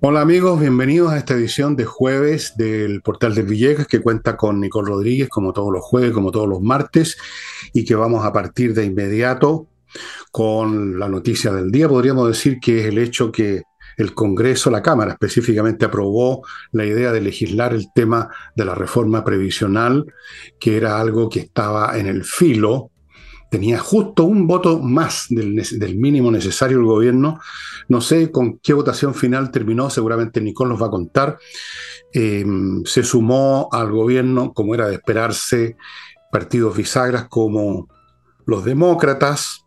Hola amigos, bienvenidos a esta edición de jueves del Portal de Villegas que cuenta con Nicole Rodríguez como todos los jueves, como todos los martes y que vamos a partir de inmediato con la noticia del día. Podríamos decir que es el hecho que el Congreso, la Cámara específicamente, aprobó la idea de legislar el tema de la reforma previsional, que era algo que estaba en el filo tenía justo un voto más del, mínimo necesario el gobierno. No sé con qué votación final terminó, seguramente Nicole nos va a contar. Em, se sumó al gobierno, como era de esperarse, partidos bisagras como los demócratas.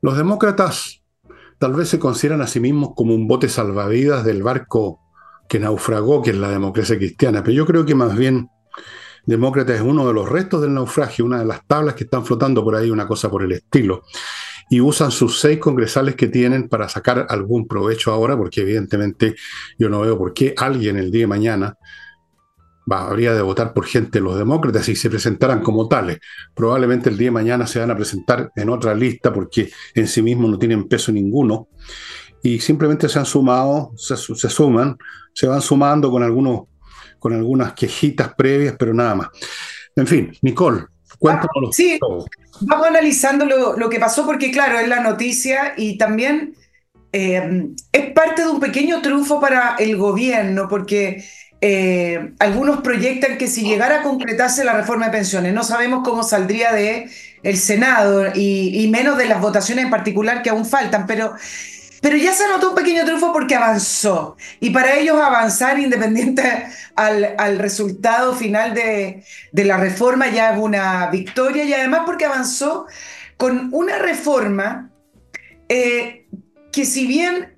Los demócratas tal vez se consideran a sí mismos como un bote salvavidas del barco que naufragó, que es la democracia cristiana, pero yo creo que más bien demócrata es uno de los restos del naufragio, una de las tablas que están flotando por ahí, una cosa por el estilo. Y usan sus seis congresales que tienen para sacar algún provecho ahora, porque evidentemente yo no veo por qué alguien el día de mañana habría de votar por gente los demócratas y se presentaran como tales. Probablemente el día de mañana se van a presentar en otra lista porque en sí mismos no tienen peso ninguno y simplemente se han sumado, se suman, se van sumando con algunos con algunas quejitas previas, pero nada más. En fin, Nicole, cuéntanos ah, sí, Vamos analizando lo, que pasó porque, claro, es la noticia y también eh, es parte de un pequeño triunfo para el gobierno, porque eh, algunos proyectan que si llegara a concretarse la reforma de pensiones, no sabemos cómo saldría de el Senado y, y menos de las votaciones en particular que aún faltan, pero pero ya se notó un pequeño triunfo porque avanzó. Y para ellos avanzar independiente al, al resultado final de, de, la reforma ya es una victoria y además porque avanzó con una reforma eh, que si bien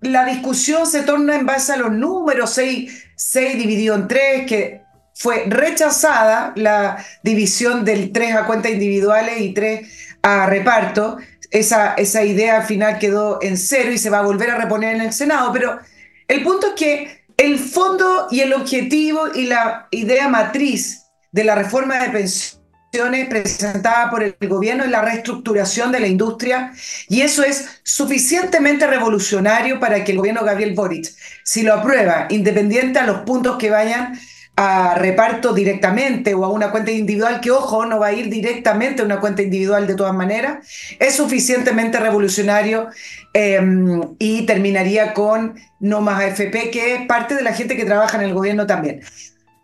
la discusión se torna en base a los números, 6, 6 dividido en 3, que fue rechazada la división del 3 a cuentas individuales y 3 a reparto, esa, esa idea al final quedó en cero y se va a volver a reponer en el Senado, pero el punto es que el fondo y el objetivo y la idea matriz de la reforma de pensiones presentada por el gobierno es la reestructuración de la industria y eso es suficientemente revolucionario para que el gobierno Gabriel Boric, si lo aprueba, independiente a los puntos que vayan a reparto directamente o a una cuenta individual, que ojo, no va a ir directamente a una cuenta individual de todas maneras, es suficientemente revolucionario em, y terminaría con no más AFP, que es parte de la gente que trabaja en el gobierno también.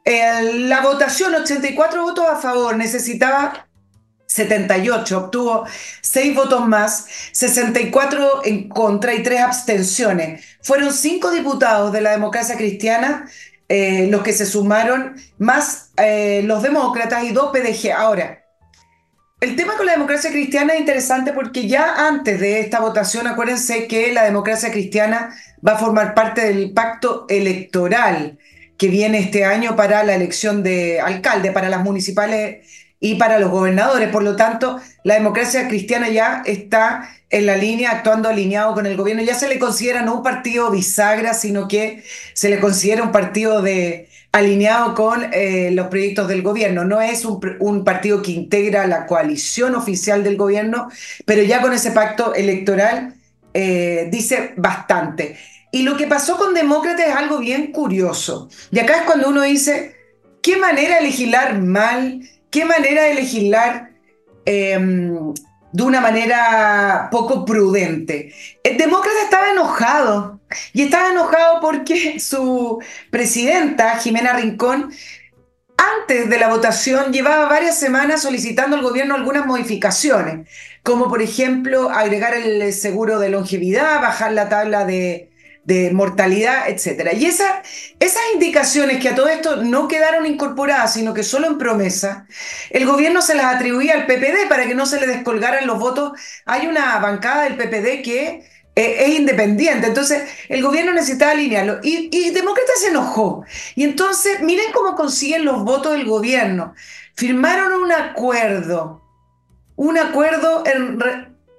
la votación, 84 votos a favor, necesitaba 78, obtuvo 6 votos más, 64 en contra y 3 abstenciones. Fueron 5 diputados de la democracia cristiana eh, los que se sumaron, más eh, los demócratas y dos PDG. Ahora, el tema con la democracia cristiana es interesante porque ya antes de esta votación, acuérdense que la democracia cristiana va a formar parte del pacto electoral que viene este año para la elección de alcalde, para las municipales y para los gobernadores. Por lo tanto, la democracia cristiana ya está en la línea, actuando alineado con el gobierno. Ya se le considera no un partido bisagra, sino que se le considera un partido de, alineado con eh, los proyectos del gobierno. No es un, partido que integra la coalición oficial del gobierno, pero ya con ese pacto electoral eh, dice bastante. Y lo que pasó con Demócratas es algo bien curioso. Y acá es cuando uno dice, ¿qué manera de legislar mal? Qué manera de legislar em, de una manera poco prudente. El demócrata estaba enojado y estaba enojado porque su presidenta, Jimena Rincón, antes de la votación llevaba varias semanas solicitando al gobierno algunas modificaciones, como por ejemplo agregar el seguro de longevidad, bajar la tabla de, de mortalidad, etc. Y esa, esas indicaciones que a todo esto no quedaron incorporadas, sino que solo en promesa, el gobierno se las atribuía al PPD para que no se le descolgaran los votos. Hay una bancada del PPD que eh, es independiente, entonces el gobierno necesitaba alinearlo. Y, y Demócrata se enojó. Y entonces, miren cómo consiguen los votos del gobierno. Firmaron un acuerdo, un acuerdo en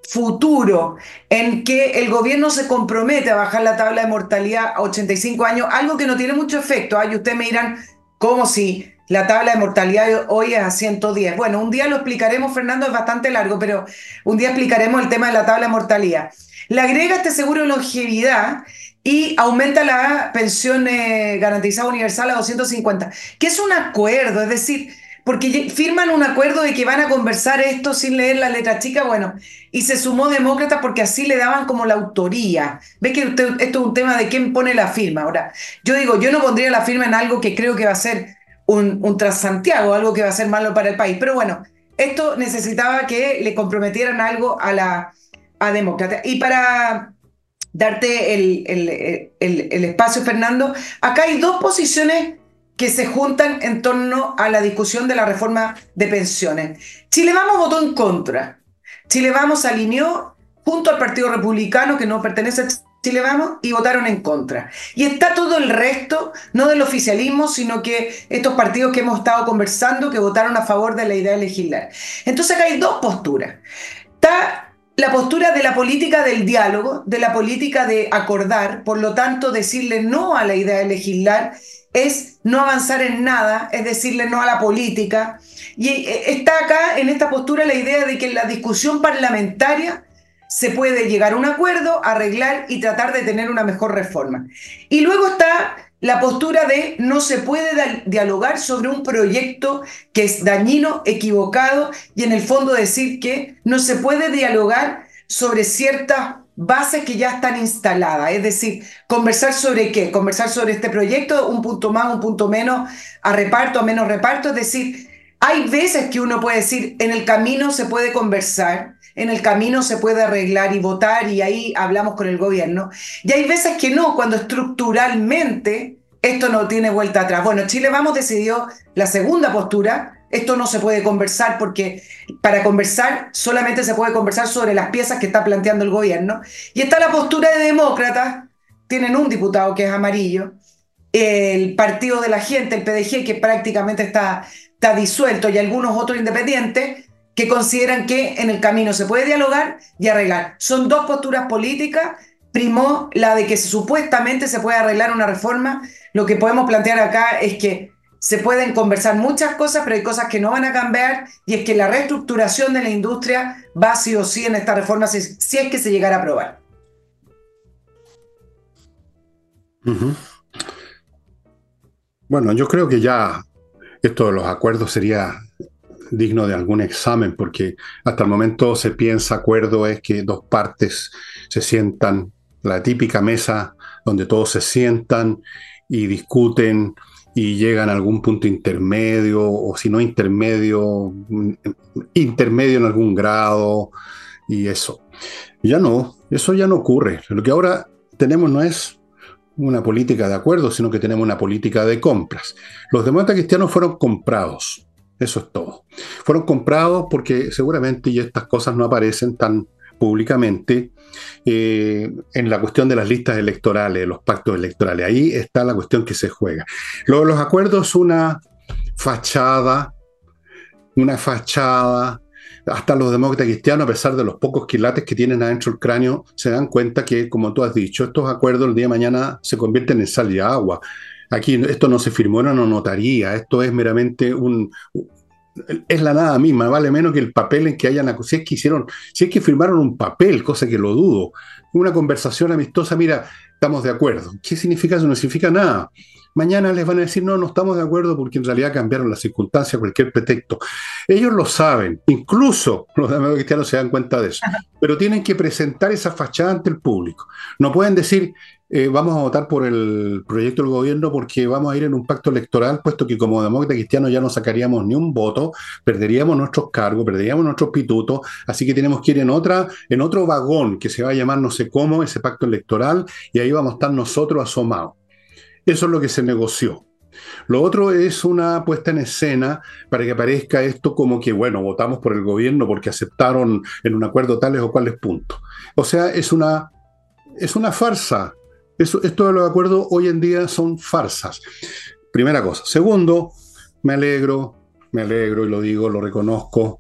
futuro en que el gobierno se compromete a bajar la tabla de mortalidad a 85 años, algo que no tiene mucho efecto. ¿ah? Y ustedes me dirán, ¿cómo si la tabla de mortalidad hoy es a 110? Bueno, un día lo explicaremos, Fernando, es bastante largo, pero un día explicaremos el tema de la tabla de mortalidad. Le agrega este seguro de longevidad y aumenta la pensión eh, garantizada universal a 250, que es un acuerdo, es decir, porque firman un acuerdo de que van a conversar esto sin leer la letra chica, bueno, y se sumó demócrata porque así le daban como la autoría. ¿Ves que esto es un tema de quién pone la firma? Ahora, yo digo, yo no pondría la firma en algo que creo que va a ser un, un Transantiago, algo que va a ser malo para el país, pero bueno, esto necesitaba que le comprometieran algo a la a demócrata. Y para darte el, el, espacio, Fernando. Acá hay dos posiciones que se juntan en torno a la discusión de la reforma de pensiones. Chile Vamos votó en contra. Chile Vamos alineó junto al Partido Republicano, que no pertenece a Chile Vamos, y votaron en contra. Y está todo el resto, no del oficialismo, sino que estos partidos que hemos estado conversando, que votaron a favor de la idea de legislar. Entonces acá hay dos posturas. Está la postura de la política del diálogo, de la política de acordar, por lo tanto decirle no a la idea de legislar es no avanzar en nada, es decirle no a la política. Y eh, está acá en esta postura la idea de que en la discusión parlamentaria se puede llegar a un acuerdo, arreglar y tratar de tener una mejor reforma. Y luego está la postura de no se puede dialogar sobre un proyecto que es dañino, equivocado y en el fondo decir que no se puede dialogar sobre ciertas bases que ya están instaladas. Es decir, conversar sobre qué? Conversar sobre este proyecto, un punto más, un punto menos, a reparto, a menos reparto. Es decir, hay veces que uno puede decir, en el camino se puede conversar, en el camino se puede arreglar y votar y ahí hablamos con el gobierno. Y hay veces que no, cuando estructuralmente esto no tiene vuelta atrás. Bueno, Chile Vamos decidió la segunda postura. Esto no se puede conversar porque para conversar solamente se puede conversar sobre las piezas que está planteando el gobierno. Y está la postura de demócratas. Tienen un diputado que es amarillo. El Partido de la Gente, el PDG, que prácticamente está, está disuelto, y algunos otros independientes que consideran que en el camino se puede dialogar y arreglar. Son dos posturas políticas. Primó la de que supuestamente se puede arreglar una reforma. Lo que podemos plantear acá es que se pueden conversar muchas cosas, pero hay cosas que no van a cambiar y es que la reestructuración de la industria va sí o sí en esta reforma si, es que se llegara a aprobar. Bueno, yo creo que ya esto de los acuerdos sería digno de algún examen, porque hasta el momento se piensa, acuerdo es que dos partes se sientan, la típica mesa donde todos se sientan y discuten y llegan a algún punto intermedio, o si no intermedio, intermedio en algún grado, y eso. Ya no, eso ya no ocurre. Lo que ahora tenemos no es una política de acuerdo, sino que tenemos una política de compras. Los demócratas cristianos fueron comprados eso es todo. Fueron comprados porque seguramente, y estas cosas no aparecen tan públicamente, eh, en la cuestión de las listas electorales, los pactos electorales. Ahí está la cuestión que se juega. Lo, los acuerdos, una fachada, una fachada. Hasta los demócratas cristianos, a pesar de los pocos quilates que tienen adentro el cráneo, se dan cuenta que, como tú has dicho, estos acuerdos el día de mañana se convierten en sal y agua. Aquí esto no se firmó en una notaría, esto es meramente un, es la nada misma, vale menos que el papel en que hayan si es que hicieron, si es que firmaron un papel, cosa que lo dudo, una conversación amistosa, mira, estamos de acuerdo. ¿Qué significa eso? No significa nada. Mañana les van a decir, no, no estamos de acuerdo porque en realidad cambiaron las circunstancias, cualquier pretexto. Ellos lo saben, incluso los demás cristianos se dan cuenta de eso, pero tienen que presentar esa fachada ante el público. No pueden decir, eh, vamos a votar por el proyecto del gobierno porque vamos a ir en un pacto electoral, puesto que como demócrata cristiano ya no sacaríamos ni un voto, perderíamos nuestros cargos, perderíamos nuestros pitutos, así que tenemos que ir en otra, en otro vagón que se va a llamar no sé cómo, ese pacto electoral, y ahí vamos a estar nosotros asomados. Eso es lo que se negoció. Lo otro es una puesta en escena para que parezca esto como que, bueno, votamos por el gobierno porque aceptaron en un acuerdo tales o cuales puntos. O sea, es una, es una farsa esto de los acuerdos hoy en día son farsas. Primera cosa. Segundo, me alegro, me alegro y lo digo, lo reconozco,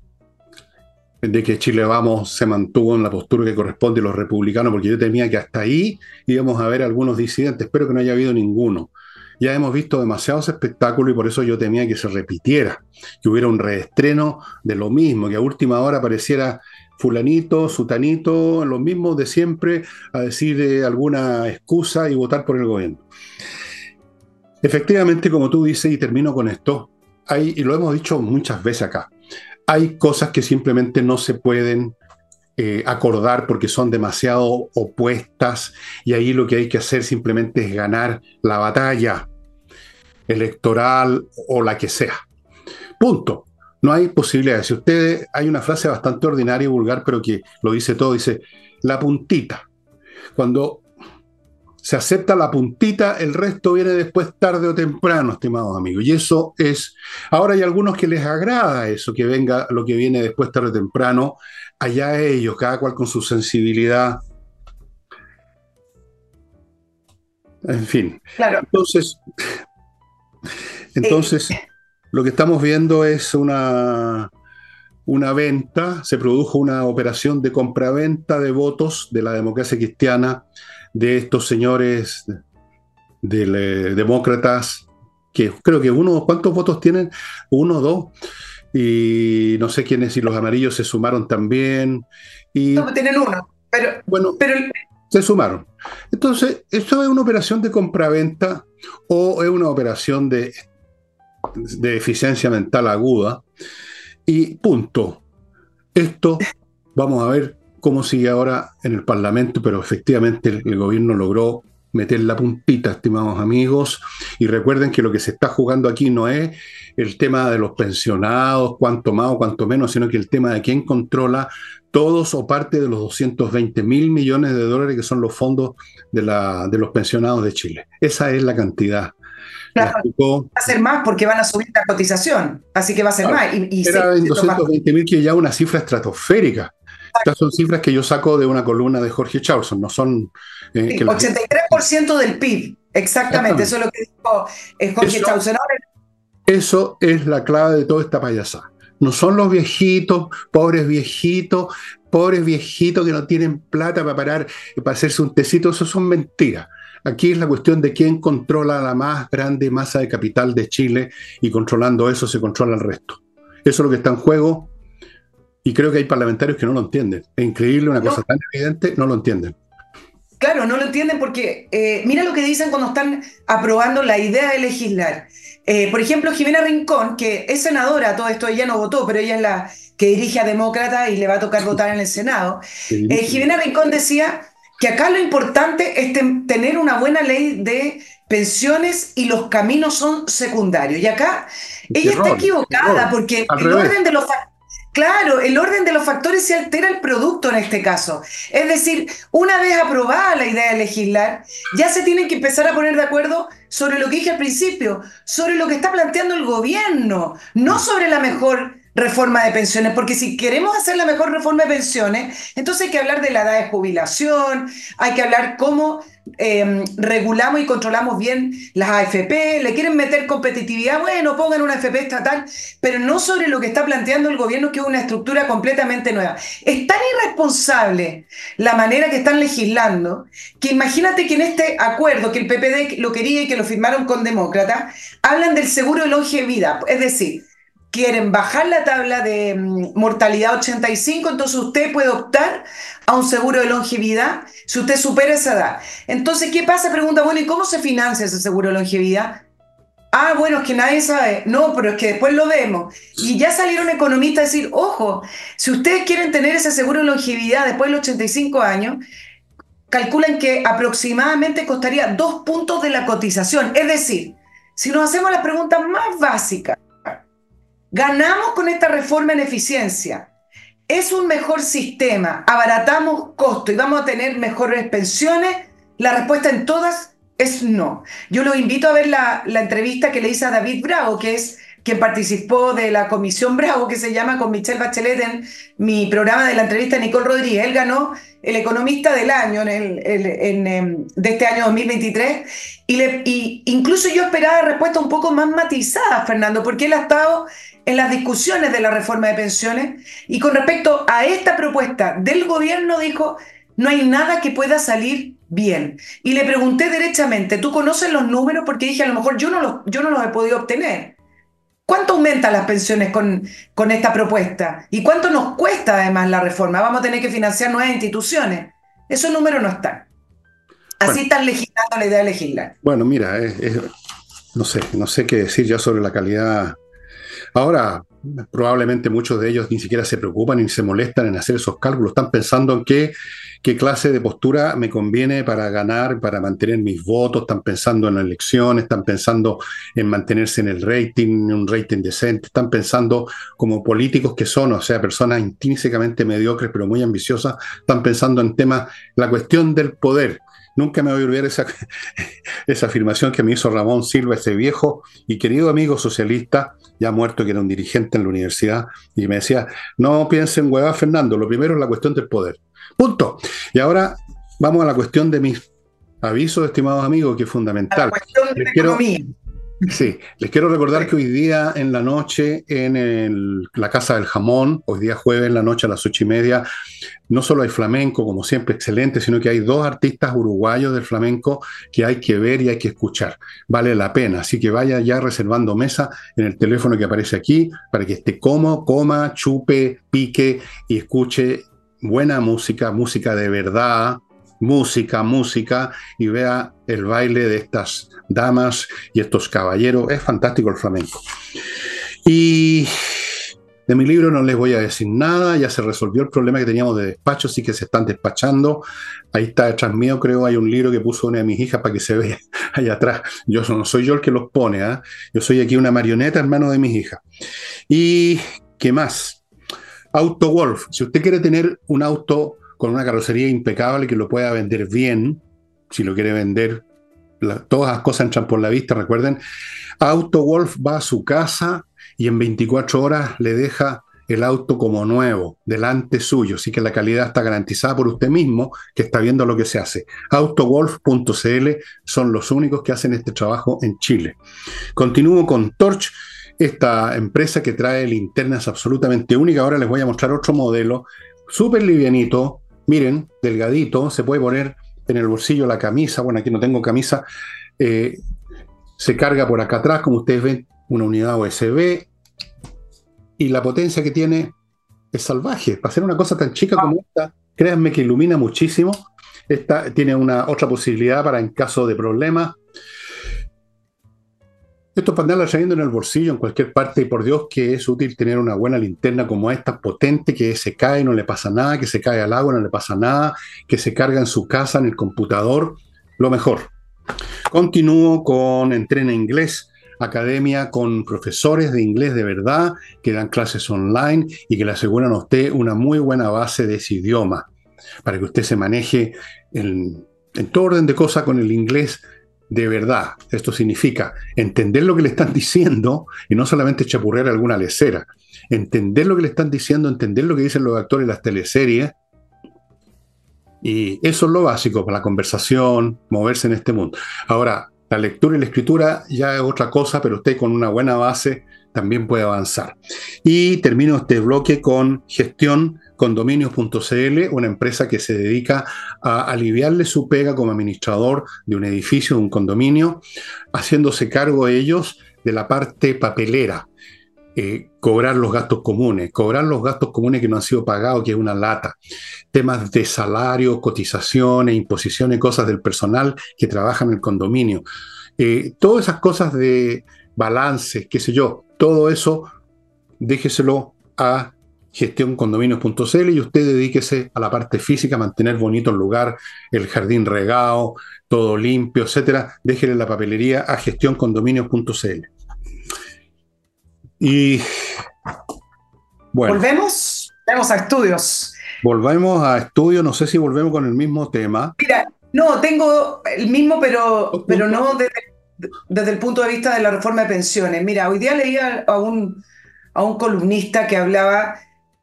de que Chile Vamos se mantuvo en la postura que corresponde a los republicanos, porque yo temía que hasta ahí íbamos a ver algunos disidentes. Espero que no haya habido ninguno. Ya hemos visto demasiados espectáculos y por eso yo temía que se repitiera, que hubiera un reestreno de lo mismo, que a última hora apareciera fulanito, sutanito, lo mismo de siempre, a decir eh, alguna excusa y votar por el gobierno. Efectivamente, como tú dices, y termino con esto, y lo hemos dicho muchas veces acá, hay cosas que simplemente no se pueden eh, acordar porque son demasiado opuestas y ahí lo que hay que hacer simplemente es ganar la batalla electoral o la que sea. Punto. No hay posibilidad. Si ustedes, hay una frase bastante ordinaria y vulgar, pero que lo dice todo, dice, la puntita. Cuando se acepta la puntita, el resto viene después tarde o temprano, estimados amigos. Y eso es, ahora hay algunos que les agrada eso, que venga lo que viene después tarde o temprano, allá ellos, cada cual con su sensibilidad. En fin. Claro. Entonces, entonces eh, lo que estamos viendo es una, una venta, se produjo una operación de compraventa de votos de la democracia cristiana de estos señores de, demócratas, que creo que uno, ¿cuántos votos tienen? Uno, dos. Y no sé quiénes, si los amarillos se sumaron también. Y, no, tienen uno, pero, bueno, pero se sumaron. Entonces, ¿esto es una operación de compraventa o es una operación de de eficiencia mental aguda. Y punto. Esto vamos a ver cómo sigue ahora en el Parlamento, pero efectivamente el, gobierno logró meter la puntita, estimados amigos, y recuerden que lo que se está jugando aquí no es el tema de los pensionados, cuánto más o cuánto menos, sino que el tema de quién controla todos o parte de los 220 mil millones de dólares que son los fondos de, la, de los pensionados de Chile. Esa es la cantidad va a ser más porque van a subir la cotización, así que va a ser más. Y, era en 220 mil que ya una cifra estratosférica. Estas son cifras que yo saco de una columna de Jorge Charlson, no son... Eh, 83% del PIB, exactamente, eso es lo que dijo eh, Jorge Charlson. Eso es la clave de toda esta payasada. No son los viejitos, pobres viejitos, pobres viejitos que no tienen plata para parar, para hacerse un tecito, eso son mentiras. Aquí es la cuestión de quién controla la más grande masa de capital de Chile y controlando eso se controla el resto. Eso es lo que está en juego y creo que hay parlamentarios que no lo entienden. Es increíble, una cosa tan evidente, no lo entienden. Claro, no lo entienden porque eh, mira lo que dicen cuando están aprobando la idea de legislar. Eh, por ejemplo, Jimena Rincón, que es senadora, todo esto ella no votó, pero ella es la que dirige a Demócrata y le va a tocar votar en el Senado. Eh, Jimena Rincón decía que acá lo importante es tener una buena ley de pensiones y los caminos son secundarios. Y acá ella está equivocada porque el orden de los Claro, el orden de los factores se altera el producto en este caso. Es decir, una vez aprobada la idea de legislar, ya se tienen que empezar a poner de acuerdo sobre lo que dije al principio, sobre lo que está planteando el gobierno, no sobre la mejor reforma de pensiones, porque si queremos hacer la mejor reforma de pensiones, entonces hay que hablar de la edad de jubilación, hay que hablar cómo em, regulamos y controlamos bien las AFP, le quieren meter competitividad, bueno, pongan una AFP estatal, pero no sobre lo que está planteando el gobierno, que es una estructura completamente nueva. Es tan irresponsable la manera que están legislando, que imagínate que en este acuerdo que el PPD lo quería y que lo firmaron con demócratas, hablan del seguro de longevidad, es decir, quieren bajar la tabla de mm, mortalidad 85, entonces usted puede optar a un seguro de longevidad si usted supera esa edad. Entonces, ¿qué pasa? Pregunta, bueno, ¿y cómo se financia ese seguro de longevidad? Ah, bueno, es que nadie sabe. No, pero es que después lo vemos. Y ya salieron economistas a decir, ojo, si ustedes quieren tener ese seguro de longevidad después de los 85 años, calculan que aproximadamente costaría dos puntos de la cotización. Es decir, si nos hacemos las preguntas más básicas, Ganamos con esta reforma en eficiencia. Es un mejor sistema, abaratamos costo y vamos a tener mejores pensiones. La respuesta en todas es no. Yo los invito a ver la, entrevista que le hice a David Bravo, que es quien participó de la comisión Bravo, que se llama con Michelle Bachelet en mi programa de la entrevista a Nicole Rodríguez. Él ganó el economista del año en em, de este año 2023 y, le, y incluso yo esperaba respuesta un poco más matizada, Fernando, porque él ha estado en las discusiones de la reforma de pensiones y con respecto a esta propuesta del gobierno dijo, no hay nada que pueda salir bien. Y le pregunté derechamente, ¿tú conoces los números? Porque dije, a lo mejor yo no los, yo no los he podido obtener. ¿Cuánto aumentan las pensiones con, con esta propuesta? ¿Y cuánto nos cuesta además la reforma? Vamos a tener que financiar nuevas instituciones. Esos números no están. Así están legislando la idea de legislar. Bueno, mira, no sé, no sé qué decir ya sobre la calidad. Ahora, probablemente muchos de ellos ni siquiera se preocupan ni se molestan en hacer esos cálculos. Están pensando en qué, qué clase de postura me conviene para ganar, para mantener mis votos. Están pensando en la elección, están pensando en mantenerse en el rating, un rating decente. Están pensando como políticos que son, o sea, personas intrínsecamente mediocres pero muy ambiciosas. Están pensando en temas, la cuestión del poder. Nunca me voy a olvidar esa, esa afirmación que me hizo Ramón Silva, ese viejo y querido amigo socialista, ya muerto, que era un dirigente en la universidad, y me decía, no piensen hueva Fernando, lo primero es la cuestión del poder. Punto. Y ahora vamos a la cuestión de mis avisos, estimados amigos, que es fundamental. La cuestión de la economía. Sí, les quiero recordar que hoy día en la noche en la Casa del Jamón, hoy día jueves en la noche a las ocho y media, no solo hay flamenco, como siempre, excelente, sino que hay dos artistas uruguayos del flamenco que hay que ver y hay que escuchar. Vale la pena, así que vaya ya reservando mesa en el teléfono que aparece aquí para que esté como, coma, chupe, pique y escuche buena música, música de verdad, música, música, y vea el baile de estas damas y estos caballeros. Es fantástico el flamenco. Y de mi libro no les voy a decir nada, ya se resolvió el problema que teníamos de despacho, sí que se están despachando. Ahí está detrás mío, creo, hay un libro que puso una de mis hijas para que se vea allá atrás. Yo no soy yo el que los pone, ¿ah? yo soy aquí una marioneta, hermano de mis hijas. ¿Y qué más? Auto Wolf. Si usted quiere tener un auto con una carrocería impecable que lo pueda vender bien, si lo quiere vender, todas las cosas entran por la vista, recuerden. Auto Wolf va a su casa y en 24 horas le deja el auto como nuevo, delante suyo, así que la calidad está garantizada por usted mismo que está viendo lo que se hace. Autowolf.cl son los únicos que hacen este trabajo en Chile. Continúo con Torch, esta empresa que trae linternas absolutamente únicas. Ahora les voy a mostrar otro modelo, súper livianito, miren, delgadito, se puede poner en el bolsillo la camisa, bueno, aquí no tengo camisa, eh, se carga por acá atrás, como ustedes ven, una unidad USB, y la potencia que tiene es salvaje. Para hacer una cosa tan chica como esta, créanme que ilumina muchísimo. Esta tiene una otra posibilidad para en caso de problemas esto para andarla trayendo en el bolsillo, en cualquier parte, y por Dios que es útil tener una buena linterna como esta, potente, que se cae, no le pasa nada, que se cae al agua, no le pasa nada, que se carga en su casa, en el computador, lo mejor. Continúo con Entrena Inglés, academia con profesores de inglés de verdad, que dan clases online y que le aseguran a usted una muy buena base de ese idioma, para que usted se maneje en, en todo orden de cosas con el inglés de verdad. Esto significa entender lo que le están diciendo y no solamente chapurrear alguna lecera. Entender lo que le están diciendo, entender lo que dicen los actores en las teleseries. Y eso es lo básico para la conversación, moverse en este mundo. Ahora, la lectura y la escritura ya es otra cosa, pero usted con una buena base también puede avanzar. Y termino este bloque con gestión condominios.cl, una empresa que se dedica a aliviarle su pega como administrador de un edificio, de un condominio, haciéndose cargo ellos de la parte papelera. Eh, cobrar los gastos comunes, cobrar los gastos comunes que no han sido pagados, que es una lata, temas de salario, cotizaciones, imposiciones, cosas del personal que trabaja en el condominio. Eh, todas esas cosas de balance, qué sé yo, todo eso déjeselo a gestioncondominios.cl y usted dedíquese a la parte física, mantener bonito el lugar, el jardín regado, todo limpio, etcétera. Déjele la papelería a gestioncondominios.cl. Y bueno. ¿Volvemos? Vamos a estudios. Volvemos a estudios, no sé si volvemos con el mismo tema. Mira, no, tengo el mismo, pero, pero no desde, desde, el punto de vista de la reforma de pensiones. Mira, hoy día leía a un, a un columnista que hablaba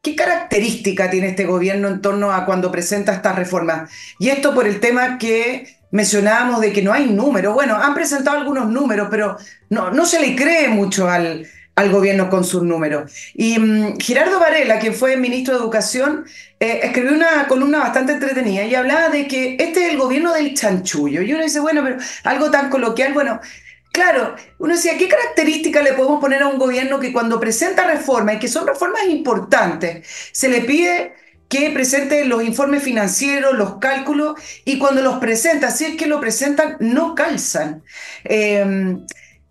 ¿Qué característica tiene este gobierno en torno a cuando presenta estas reformas? Y esto por el tema que mencionábamos de que no hay números. Bueno, han presentado algunos números, pero no, no se le cree mucho al, al gobierno con sus números. Y mm, Gerardo Varela, que fue ministro de Educación, eh, escribió una columna bastante entretenida y hablaba de que este es el gobierno del chanchullo. Y uno dice, bueno, pero algo tan coloquial, bueno, claro, uno decía, ¿qué característica le podemos poner a un gobierno que cuando presenta reformas, y que son reformas importantes, se le pide que presente los informes financieros, los cálculos, y cuando los presenta, si es que lo presentan, no calzan. Eh,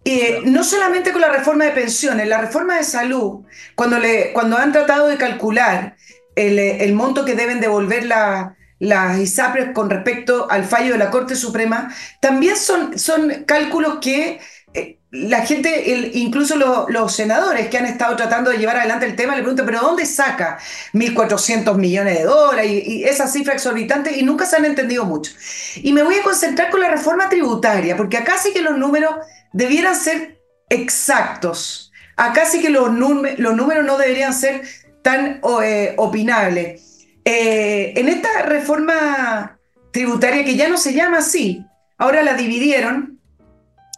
eh, no solamente con la reforma de pensiones, la reforma de salud, cuando, le, cuando han tratado de calcular el, el monto que deben devolver la, las ISAPRES con respecto al fallo de la Corte Suprema, también son, son cálculos que eh, la gente, incluso los senadores que han estado tratando de llevar adelante el tema, le preguntan, pero ¿dónde saca 1.400 millones de dólares y, esa cifra exorbitante? Y nunca se han entendido mucho. Y me voy a concentrar con la reforma tributaria, porque acá sí que los números debieran ser exactos. Acá sí que los, los números no deberían ser tan eh, opinables. Eh, en esta reforma tributaria, que ya no se llama así, ahora la dividieron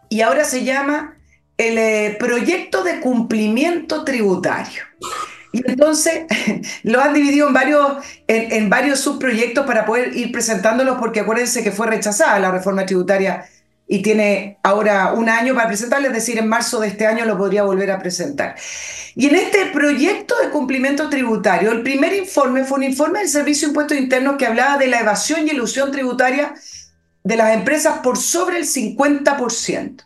y ahora se llama el eh, proyecto de cumplimiento tributario. Y entonces lo han dividido en varios, en, en varios subproyectos para poder ir presentándolos, porque acuérdense que fue rechazada la reforma tributaria y tiene ahora un año para presentarlo, es decir, en marzo de este año lo podría volver a presentar. Y en este proyecto de cumplimiento tributario, el primer informe fue un informe del Servicio de Impuestos Internos que hablaba de la evasión y ilusión tributaria de las empresas por sobre el 50%.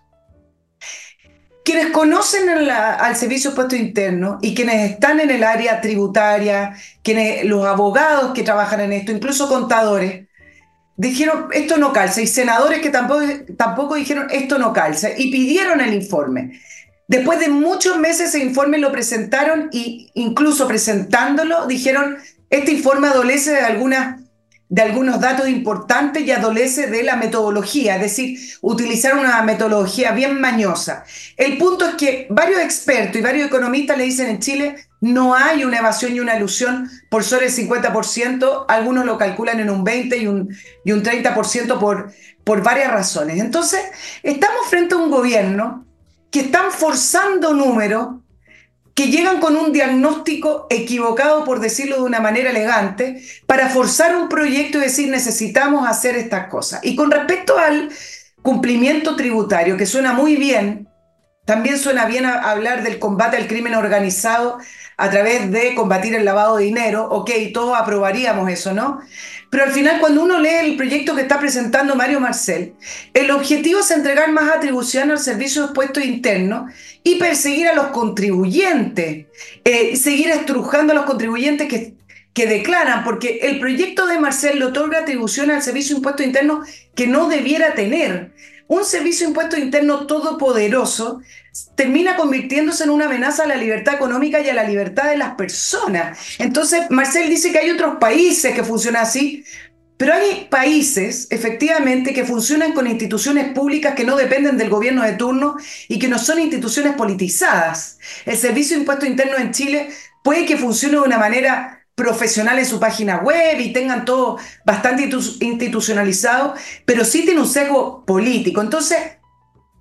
Quienes conocen al Servicio de Impuestos Internos y quienes están en el área tributaria, quienes, los abogados que trabajan en esto, incluso contadores, dijeron esto no calza y senadores que tampoco, tampoco dijeron esto no calza y pidieron el informe. Después de muchos meses ese informe lo presentaron y incluso presentándolo dijeron este informe adolece de algunas de algunos datos importantes y adolece de la metodología, es decir, utilizar una metodología bien mañosa. El punto es que varios expertos y varios economistas le dicen en Chile no hay una evasión y una ilusión por sobre el 50%, algunos lo calculan en un 20 y un, y un 30% por, por varias razones. Entonces, estamos frente a un gobierno que están forzando números que llegan con un diagnóstico equivocado, por decirlo de una manera elegante, para forzar un proyecto y decir necesitamos hacer estas cosas. Y con respecto al cumplimiento tributario, que suena muy bien, también suena bien hablar del combate al crimen organizado a través de combatir el lavado de dinero, ok, todos aprobaríamos eso, ¿no? Pero al final, cuando uno lee el proyecto que está presentando Mario Marcel, el objetivo es entregar más atribución al servicio de impuestos internos y perseguir a los contribuyentes, eh, seguir estrujando a los contribuyentes que, que declaran, porque el proyecto de Marcel le otorga atribución al servicio de impuestos internos que no debiera tener. Un servicio de impuestos internos todopoderoso termina convirtiéndose en una amenaza a la libertad económica y a la libertad de las personas. Entonces, Marcel dice que hay otros países que funcionan así, pero hay países, efectivamente, que funcionan con instituciones públicas que no dependen del gobierno de turno y que no son instituciones politizadas. El Servicio de Impuestos Internos en Chile puede que funcione de una manera profesional en su página web y tengan todo bastante institucionalizado, pero sí tiene un sesgo político. Entonces,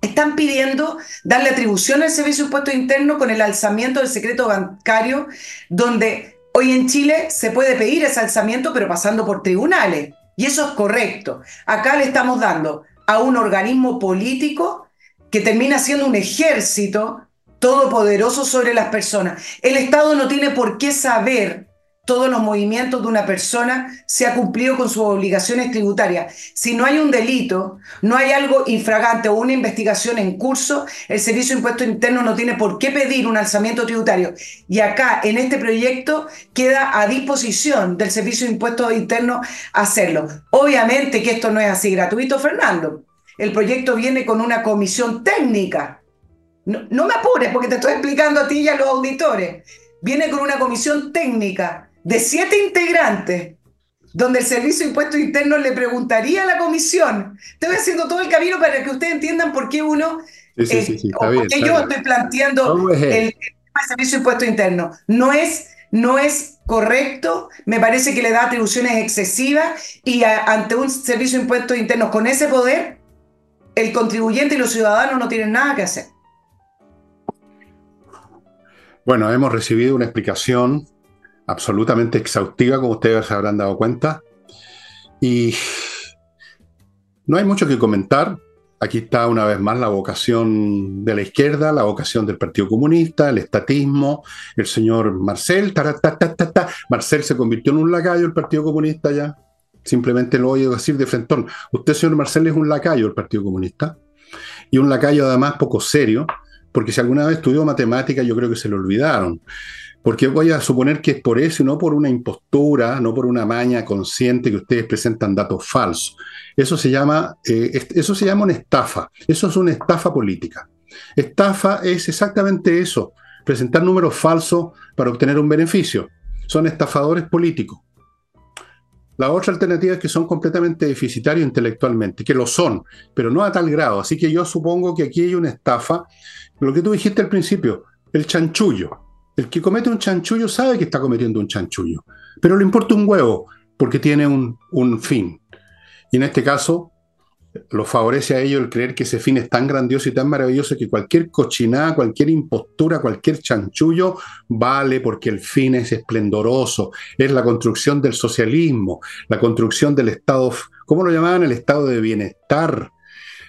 están pidiendo darle atribución al Servicio de Impuestos Internos con el alzamiento del secreto bancario, donde hoy en Chile se puede pedir ese alzamiento, pero pasando por tribunales. Y eso es correcto. Acá le estamos dando a un organismo político que termina siendo un ejército todopoderoso sobre las personas. El Estado no tiene por qué saber todos los movimientos de una persona se ha cumplido con sus obligaciones tributarias. Si no hay un delito, no hay algo infragante o una investigación en curso, el Servicio de Impuestos Internos no tiene por qué pedir un alzamiento tributario. Y acá, en este proyecto, queda a disposición del Servicio de Impuestos Internos hacerlo. Obviamente que esto no es así gratuito, Fernando. El proyecto viene con una comisión técnica. No, no me apures porque te estoy explicando a ti y a los auditores. Viene con una comisión técnica de siete integrantes, donde el Servicio de Impuestos Internos le preguntaría a la comisión, estoy haciendo todo el camino para que ustedes entiendan por qué uno, sí, sí, sí, está bien, yo estoy planteando el, el, Servicio de Impuestos Internos. No es, no es correcto, me parece que le da atribuciones excesivas y a, ante un Servicio de Impuestos Internos con ese poder, el contribuyente y los ciudadanos no tienen nada que hacer. Bueno, hemos recibido una explicación absolutamente exhaustiva, como ustedes se habrán dado cuenta. Y no hay mucho que comentar. Aquí está una vez más la vocación de la izquierda, la vocación del Partido Comunista, el estatismo, el señor Marcel. Marcel se convirtió en un lacayo del Partido Comunista ya. Simplemente lo a decir de frente. Usted, señor Marcel, es un lacayo del Partido Comunista. Y un lacayo además poco serio, porque si alguna vez estudió matemática, yo creo que se lo olvidaron. Porque voy a suponer que es por eso y no por una impostura, no por una maña consciente que ustedes presentan datos falsos. Eso se llama, eh, eso se llama una estafa. Eso es una estafa política. Estafa es exactamente eso, presentar números falsos para obtener un beneficio. Son estafadores políticos. La otra alternativa es que son completamente deficitarios intelectualmente, que lo son, pero no a tal grado. Así que yo supongo que aquí hay una estafa. Lo que tú dijiste al principio, el chanchullo. El que comete un chanchullo sabe que está cometiendo un chanchullo, pero le importa un huevo porque tiene un, fin. Y en este caso, lo favorece a ellos el creer que ese fin es tan grandioso y tan maravilloso que cualquier cochinada, cualquier impostura, cualquier chanchullo vale porque el fin es esplendoroso. Es la construcción del socialismo, la construcción del Estado, ¿cómo lo llamaban? El Estado de bienestar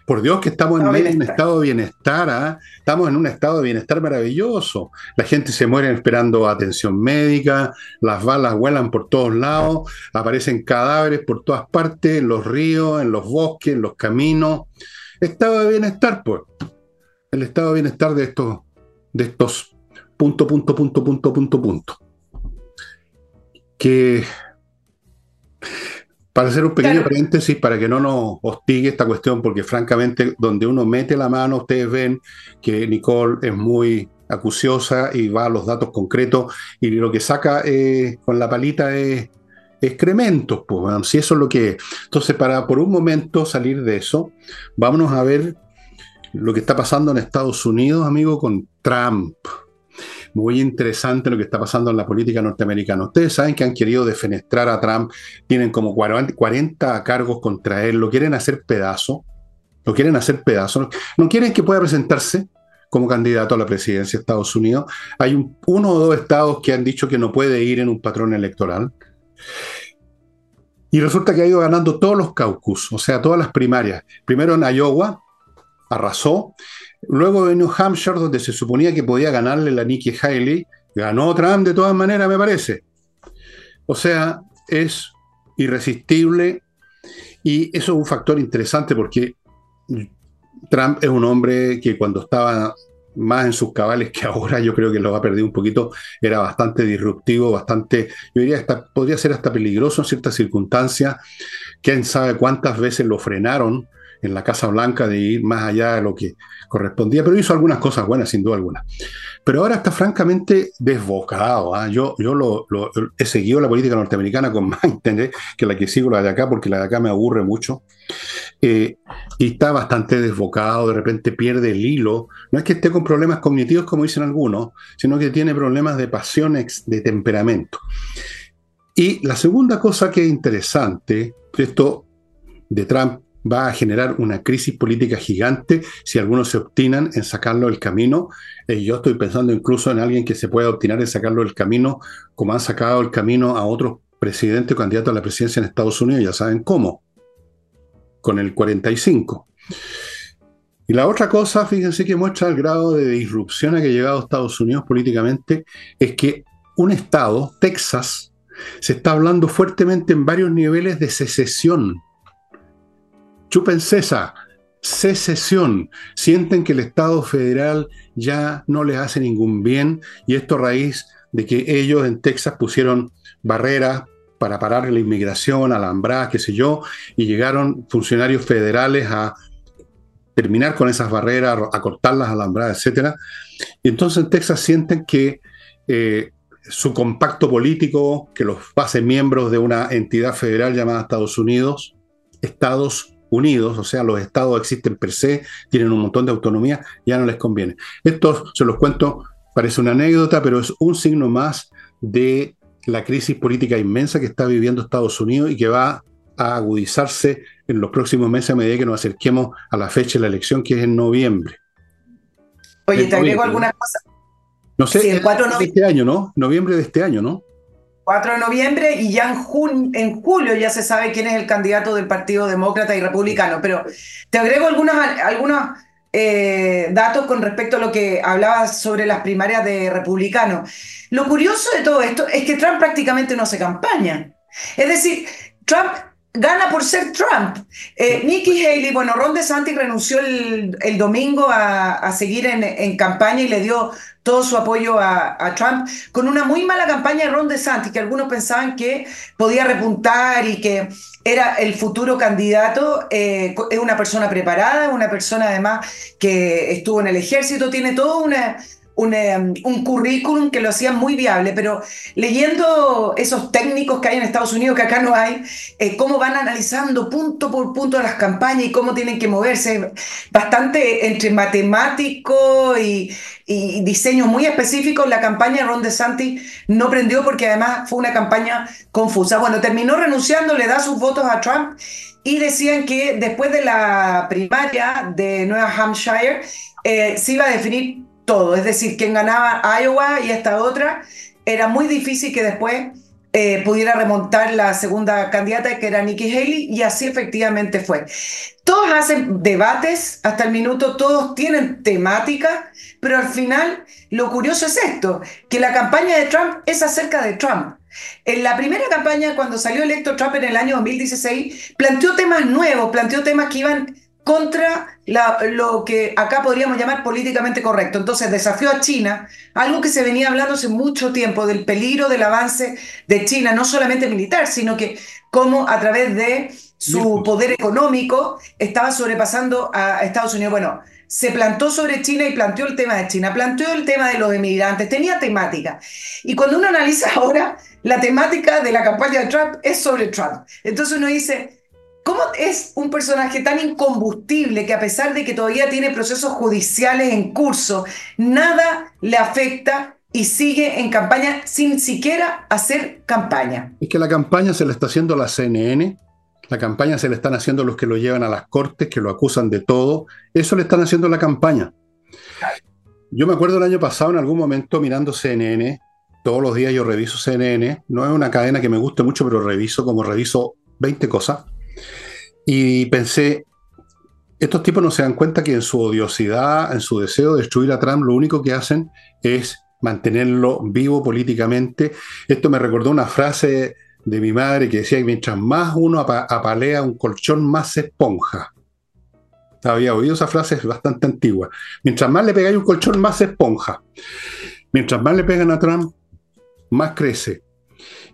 por Dios que estamos en medio de un estado de bienestar, ¿ah? estamos en un estado de bienestar maravilloso. La gente se muere esperando atención médica, las balas vuelan por todos lados, aparecen cadáveres por todas partes, en los ríos, en los bosques, en los caminos. Estado de bienestar, pues. El estado de bienestar de estos, de estos punto, punto, punto, punto, punto, punto. Que para hacer un pequeño paréntesis, para que no nos hostigue esta cuestión, porque francamente, donde uno mete la mano, ustedes ven que Nicole es muy acuciosa y va a los datos concretos, y lo que saca eh, con la palita es excrementos, pues, si eso es lo que es. Entonces, para por un momento salir de eso, vámonos a ver lo que está pasando en Estados Unidos, amigo, con Trump muy interesante lo que está pasando en la política norteamericana. Ustedes saben que han querido defenestrar a Trump, tienen como 40 cargos contra él, lo quieren hacer pedazo, lo quieren hacer pedazo, no quieren que pueda presentarse como candidato a la presidencia de Estados Unidos. Hay uno o dos estados que han dicho que no puede ir en un patrón electoral. Y resulta que ha ido ganando todos los caucus, o sea, todas las primarias. Primero en Iowa, arrasó, Luego de New Hampshire, donde se suponía que podía ganarle la Nikki Haley, ganó Trump de todas maneras, me parece. O sea, es irresistible y eso es un factor interesante porque Trump es un hombre que cuando estaba más en sus cabales que ahora, yo creo que lo ha perdido un poquito, era bastante disruptivo, bastante, yo diría, hasta, podría ser hasta peligroso en ciertas circunstancias. Quién sabe cuántas veces lo frenaron en la Casa Blanca de ir más allá de lo que correspondía, pero hizo algunas cosas buenas, sin duda alguna. Pero ahora está francamente desbocado. ¿ah? Yo, yo lo, he seguido la política norteamericana con más interés que la que sigo la de acá, porque la de acá me aburre mucho. Eh, y está bastante desbocado, de repente pierde el hilo. No es que esté con problemas cognitivos, como dicen algunos, sino que tiene problemas de pasiones, de temperamento. Y la segunda cosa que es interesante, esto de Trump va a generar una crisis política gigante si algunos se obstinan en sacarlo del camino. Eh, yo estoy pensando incluso en alguien que se pueda obstinar en sacarlo del camino, como han sacado el camino a otros presidentes o candidatos a la presidencia en Estados Unidos, ya saben cómo, con el 45. Y la otra cosa, fíjense que muestra el grado de disrupción a que ha llegado Estados Unidos políticamente, es que un estado, Texas, se está hablando fuertemente en varios niveles de secesión chupen cesa, secesión, sienten que el Estado federal ya no les hace ningún bien y esto a raíz de que ellos en Texas pusieron barreras para parar la inmigración, alambradas, qué sé yo, y llegaron funcionarios federales a terminar con esas barreras, a cortar las alambradas, etc. Y entonces en Texas sienten que eh, su compacto político, que los hace miembros de una entidad federal llamada Estados Unidos, Estados unidos, o sea, los estados existen per se, tienen un montón de autonomía, ya no les conviene. Esto se los cuento, parece una anécdota, pero es un signo más de la crisis política inmensa que está viviendo Estados Unidos y que va a agudizarse en los próximos meses a medida que nos acerquemos a la fecha de la elección, que es en noviembre. Oye, te agrego algunas cosas. No sé, el 4 de este año, ¿no? Noviembre de este año, ¿no? 4 de noviembre y ya en, en, julio ya se sabe quién es el candidato del Partido Demócrata y Republicano. Pero te agrego algunos, algunos eh, datos con respecto a lo que hablabas sobre las primarias de republicanos. Lo curioso de todo esto es que Trump prácticamente no se campaña. Es decir, Trump gana por ser Trump. Eh, Nikki Haley, bueno, Ron DeSantis renunció el, domingo a, seguir en, campaña y le dio todo su apoyo a, Trump con una muy mala campaña de Ron DeSantis, que algunos pensaban que podía repuntar y que era el futuro candidato. Eh, es una persona preparada, una persona además que estuvo en el ejército, tiene toda una Em, un, currículum que lo hacía muy viable, pero leyendo esos técnicos que hay en Estados Unidos, que acá no hay, eh, cómo van analizando punto por punto las campañas y cómo tienen que moverse, bastante entre matemático y, diseño muy específico, la campaña Ron DeSantis no prendió porque además fue una campaña confusa. Bueno, terminó renunciando, le da sus votos a Trump y decían que después de la primaria de Nueva Hampshire eh, se iba a definir todo. Es decir, quien ganaba Iowa y esta otra, era muy difícil que después eh, pudiera remontar la segunda candidata, que era Nikki Haley, y así efectivamente fue. Todos hacen debates hasta el minuto, todos tienen temática, pero al final lo curioso es esto, que la campaña de Trump es acerca de Trump. En la primera campaña, cuando salió electo Trump en el año 2016, planteó temas nuevos, planteó temas que iban contra lo que acá podríamos llamar políticamente correcto. Entonces desafió a China, algo que se venía hablando hace mucho tiempo, del peligro del avance de China, no solamente militar, sino que cómo a través de su poder económico estaba sobrepasando a Estados Unidos. Bueno, se plantó sobre China y planteó el tema de China, planteó el tema de los emigrantes, tenía temática. Y cuando uno analiza ahora, la temática de la campaña de Trump es sobre Trump. Entonces uno dice, ¿Cómo es un personaje tan incombustible que a pesar de que todavía tiene procesos judiciales en curso, nada le afecta y sigue en campaña sin siquiera hacer campaña? Es que la campaña se le está haciendo la CNN, la campaña se le están haciendo los que lo llevan a las cortes, que lo acusan de todo, eso le están haciendo la campaña. Yo me acuerdo el año pasado en algún momento mirando CNN, todos los días yo reviso CNN, no es una cadena que me guste mucho, pero reviso como reviso 20 cosas. Y pensé, estos tipos no se dan cuenta que en su odiosidad, en su deseo de destruir a Trump, lo único que hacen es mantenerlo vivo políticamente. Esto me recordó una frase de mi madre que decía que mientras más uno apalea un colchón, más se esponja. Había oído esa frase, es bastante antigua. Mientras más le pegáis un colchón, más esponja. Mientras más le pegan a Trump, más crece.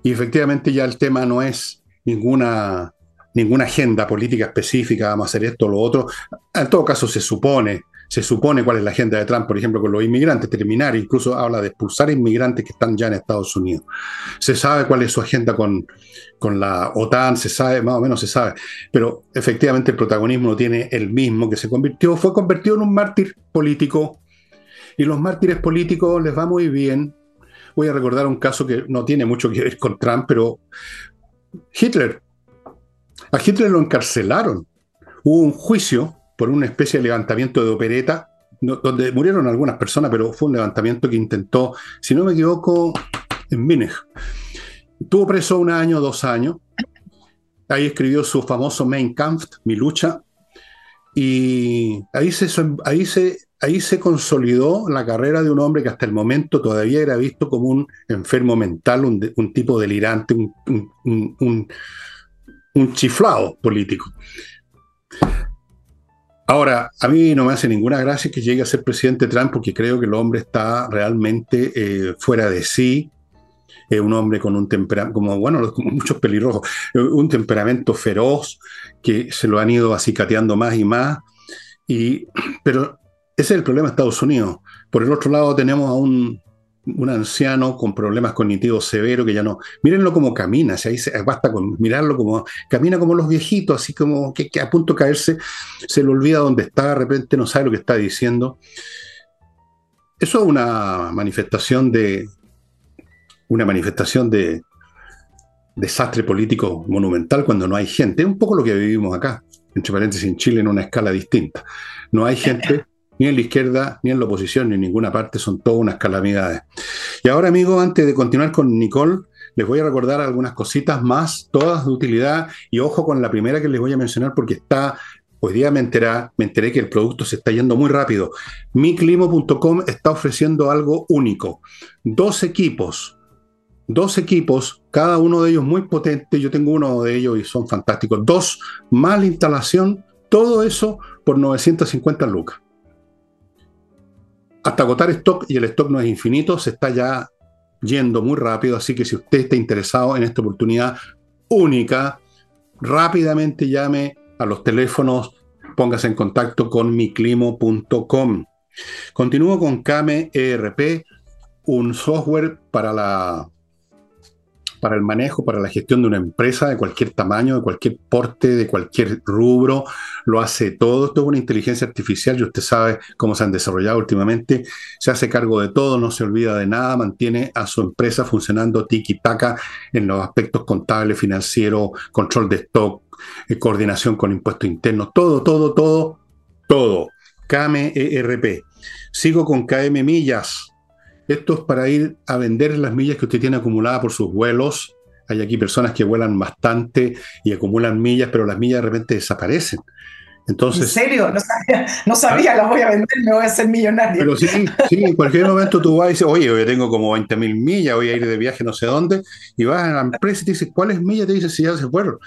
Y efectivamente ya el tema no es ninguna ninguna agenda política específica, vamos a hacer esto o lo otro. En todo caso, se supone, se supone cuál es la agenda de Trump, por ejemplo, con los inmigrantes, terminar, incluso habla de expulsar inmigrantes que están ya en Estados Unidos. Se sabe cuál es su agenda con, con la OTAN, se sabe, más o menos se sabe, pero efectivamente el protagonismo no tiene el mismo que se convirtió, fue convertido en un mártir político, y los mártires políticos les va muy bien. Voy a recordar un caso que no tiene mucho que ver con Trump, pero Hitler a Hitler lo encarcelaron. Hubo un juicio por una especie de levantamiento de opereta, donde murieron algunas personas, pero fue un levantamiento que intentó, si no me equivoco, en Múnich. Tuvo preso un año, dos años. Ahí escribió su famoso Mein Kampf, Mi lucha. Y ahí se, ahí se, ahí se consolidó la carrera de un hombre que hasta el momento todavía era visto como un enfermo mental, un, tipo delirante, un un chiflado político. Ahora, a mí no me hace ninguna gracia que llegue a ser presidente Trump porque creo que el hombre está realmente eh, fuera de sí. Es un hombre con un temperamento, como bueno, muchos pelirrojos, un temperamento feroz que se lo han ido acicateando más y más. Y, pero ese es el problema de Estados Unidos. Por el otro lado tenemos a un un anciano con problemas cognitivos severos que ya no. Mírenlo como camina, ahí basta con mirarlo como. Camina como los viejitos, así como que, a punto de caerse, se le olvida dónde está, de repente no sabe lo que está diciendo. Eso es una manifestación de. Una manifestación de desastre político monumental cuando no hay gente. Es un poco lo que vivimos acá, entre paréntesis, en Chile en una escala distinta. No hay gente ni en la izquierda, ni en la oposición, ni en ninguna parte, son todas unas calamidades. Y ahora, amigos, antes de continuar con Nicole, les voy a recordar algunas cositas más, todas de utilidad, y ojo con la primera que les voy a mencionar porque está Hoy día me enteré, me enteré que el producto se está yendo muy rápido. Miclimo.com está ofreciendo algo único. Dos equipos, dos equipos, cada uno de ellos muy potente. Yo tengo uno de ellos y son fantásticos. Dos más la instalación, todo eso por 950 lucas. Hasta agotar stock y el stock no es infinito, se está ya yendo muy rápido. Así que si usted está interesado en esta oportunidad única, rápidamente llame a los teléfonos, póngase en contacto con miclimo.com. Continúo con Kame ERP, un software para la para el manejo, para la gestión de una empresa de cualquier tamaño, de cualquier porte, de cualquier rubro, lo hace todo. Esto es una inteligencia artificial y usted sabe cómo se han desarrollado últimamente. Se hace cargo de todo, no se olvida de nada, mantiene a su empresa funcionando tiki-taka en los aspectos contables, financieros, control de stock, eh, coordinación con impuestos internos, todo, todo, todo, todo. KM ERP. Sigo con KM Millas. Esto es para ir a vender las millas que usted tiene acumuladas por sus vuelos. Hay aquí personas que vuelan bastante y acumulan millas, pero las millas de repente desaparecen. Entonces, ¿En serio? No sabía, no sabía las voy a vender, me voy a hacer millonario. Pero sí, sí, en cualquier momento tú vas y dices, oye, yo tengo como 20 mil millas, voy a ir de viaje no sé dónde, y vas a la empresa y te dices, ¿cuáles millas? Te dices, si ya se fueron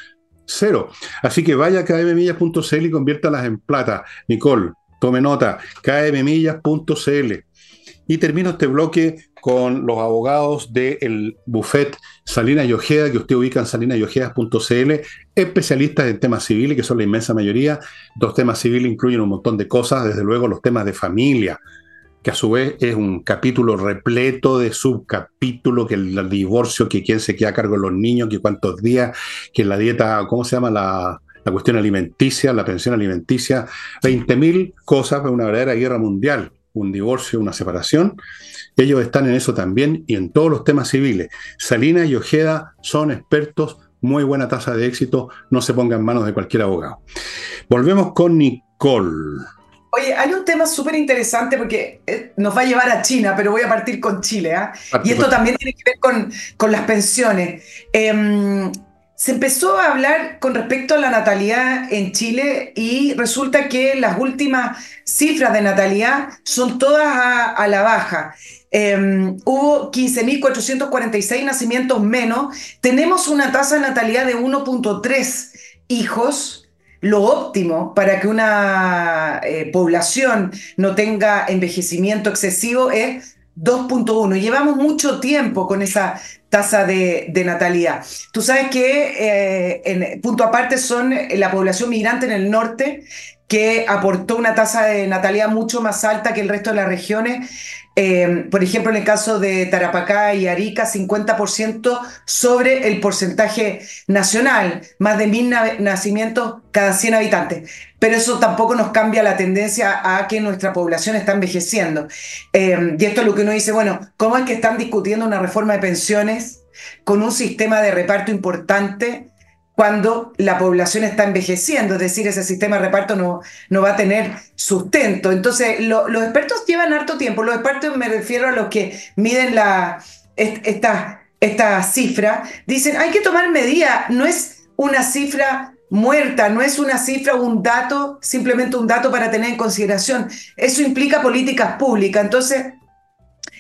cero. Así que vaya a kmmillas.cl y conviértalas en plata. Nicole, tome nota, kmmillas.cl. Y termino este bloque con los abogados del buffet Salina y que usted ubica en salinayojedas.cl, especialistas en temas civiles, que son la inmensa mayoría. Dos temas civiles incluyen un montón de cosas, desde luego los temas de familia, que a su vez es un capítulo repleto de subcapítulos, que el, divorcio, que quién se queda a cargo de los niños, que cuántos días, que la dieta, ¿cómo se llama? La, la cuestión alimenticia, la pensión alimenticia, 20.000 cosas, una verdadera guerra mundial, un divorcio, una separación. Ellos están en eso también y en todos los temas civiles. Salinas y Ojeda son expertos, muy buena tasa de éxito, no se pongan en manos de cualquier abogado. Volvemos con Nicole. Oye, hay un tema súper interesante porque eh, nos va a llevar a China, pero voy a partir con Chile. ¿ah? Y esto también tiene que ver con, con las pensiones. Em, se empezó a hablar con respecto a la natalidad en Chile y resulta que las últimas cifras de natalidad son todas a, la baja. Em, hubo 15.446 nacimientos menos. Tenemos una tasa de natalidad de 1.3 hijos lo óptimo para que una eh, población no tenga envejecimiento excesivo es 2.1. Llevamos mucho tiempo con esa tasa de, natalidad. Tú sabes que, eh, en punto aparte, son la población migrante en el norte que aportó una tasa de natalidad mucho más alta que el resto de las regiones eh, por ejemplo, en el caso de Tarapacá y Arica, 50% sobre el porcentaje nacional, más de mil nacimientos cada 100 habitantes. Pero eso tampoco nos cambia la tendencia a que nuestra población está envejeciendo. Eh, y esto es lo que uno dice, bueno, ¿cómo es que están discutiendo una reforma de pensiones con un sistema de reparto importante? Cuando la población está envejeciendo, es decir, ese sistema de reparto no, no va a tener sustento. Entonces, los expertos llevan harto tiempo, los expertos me refiero a los que miden la, esta, esta cifra, dicen, hay que tomar medidas, no es una cifra muerta, no es una cifra, un dato, simplemente un dato para tener en consideración. Eso implica políticas públicas. Entonces,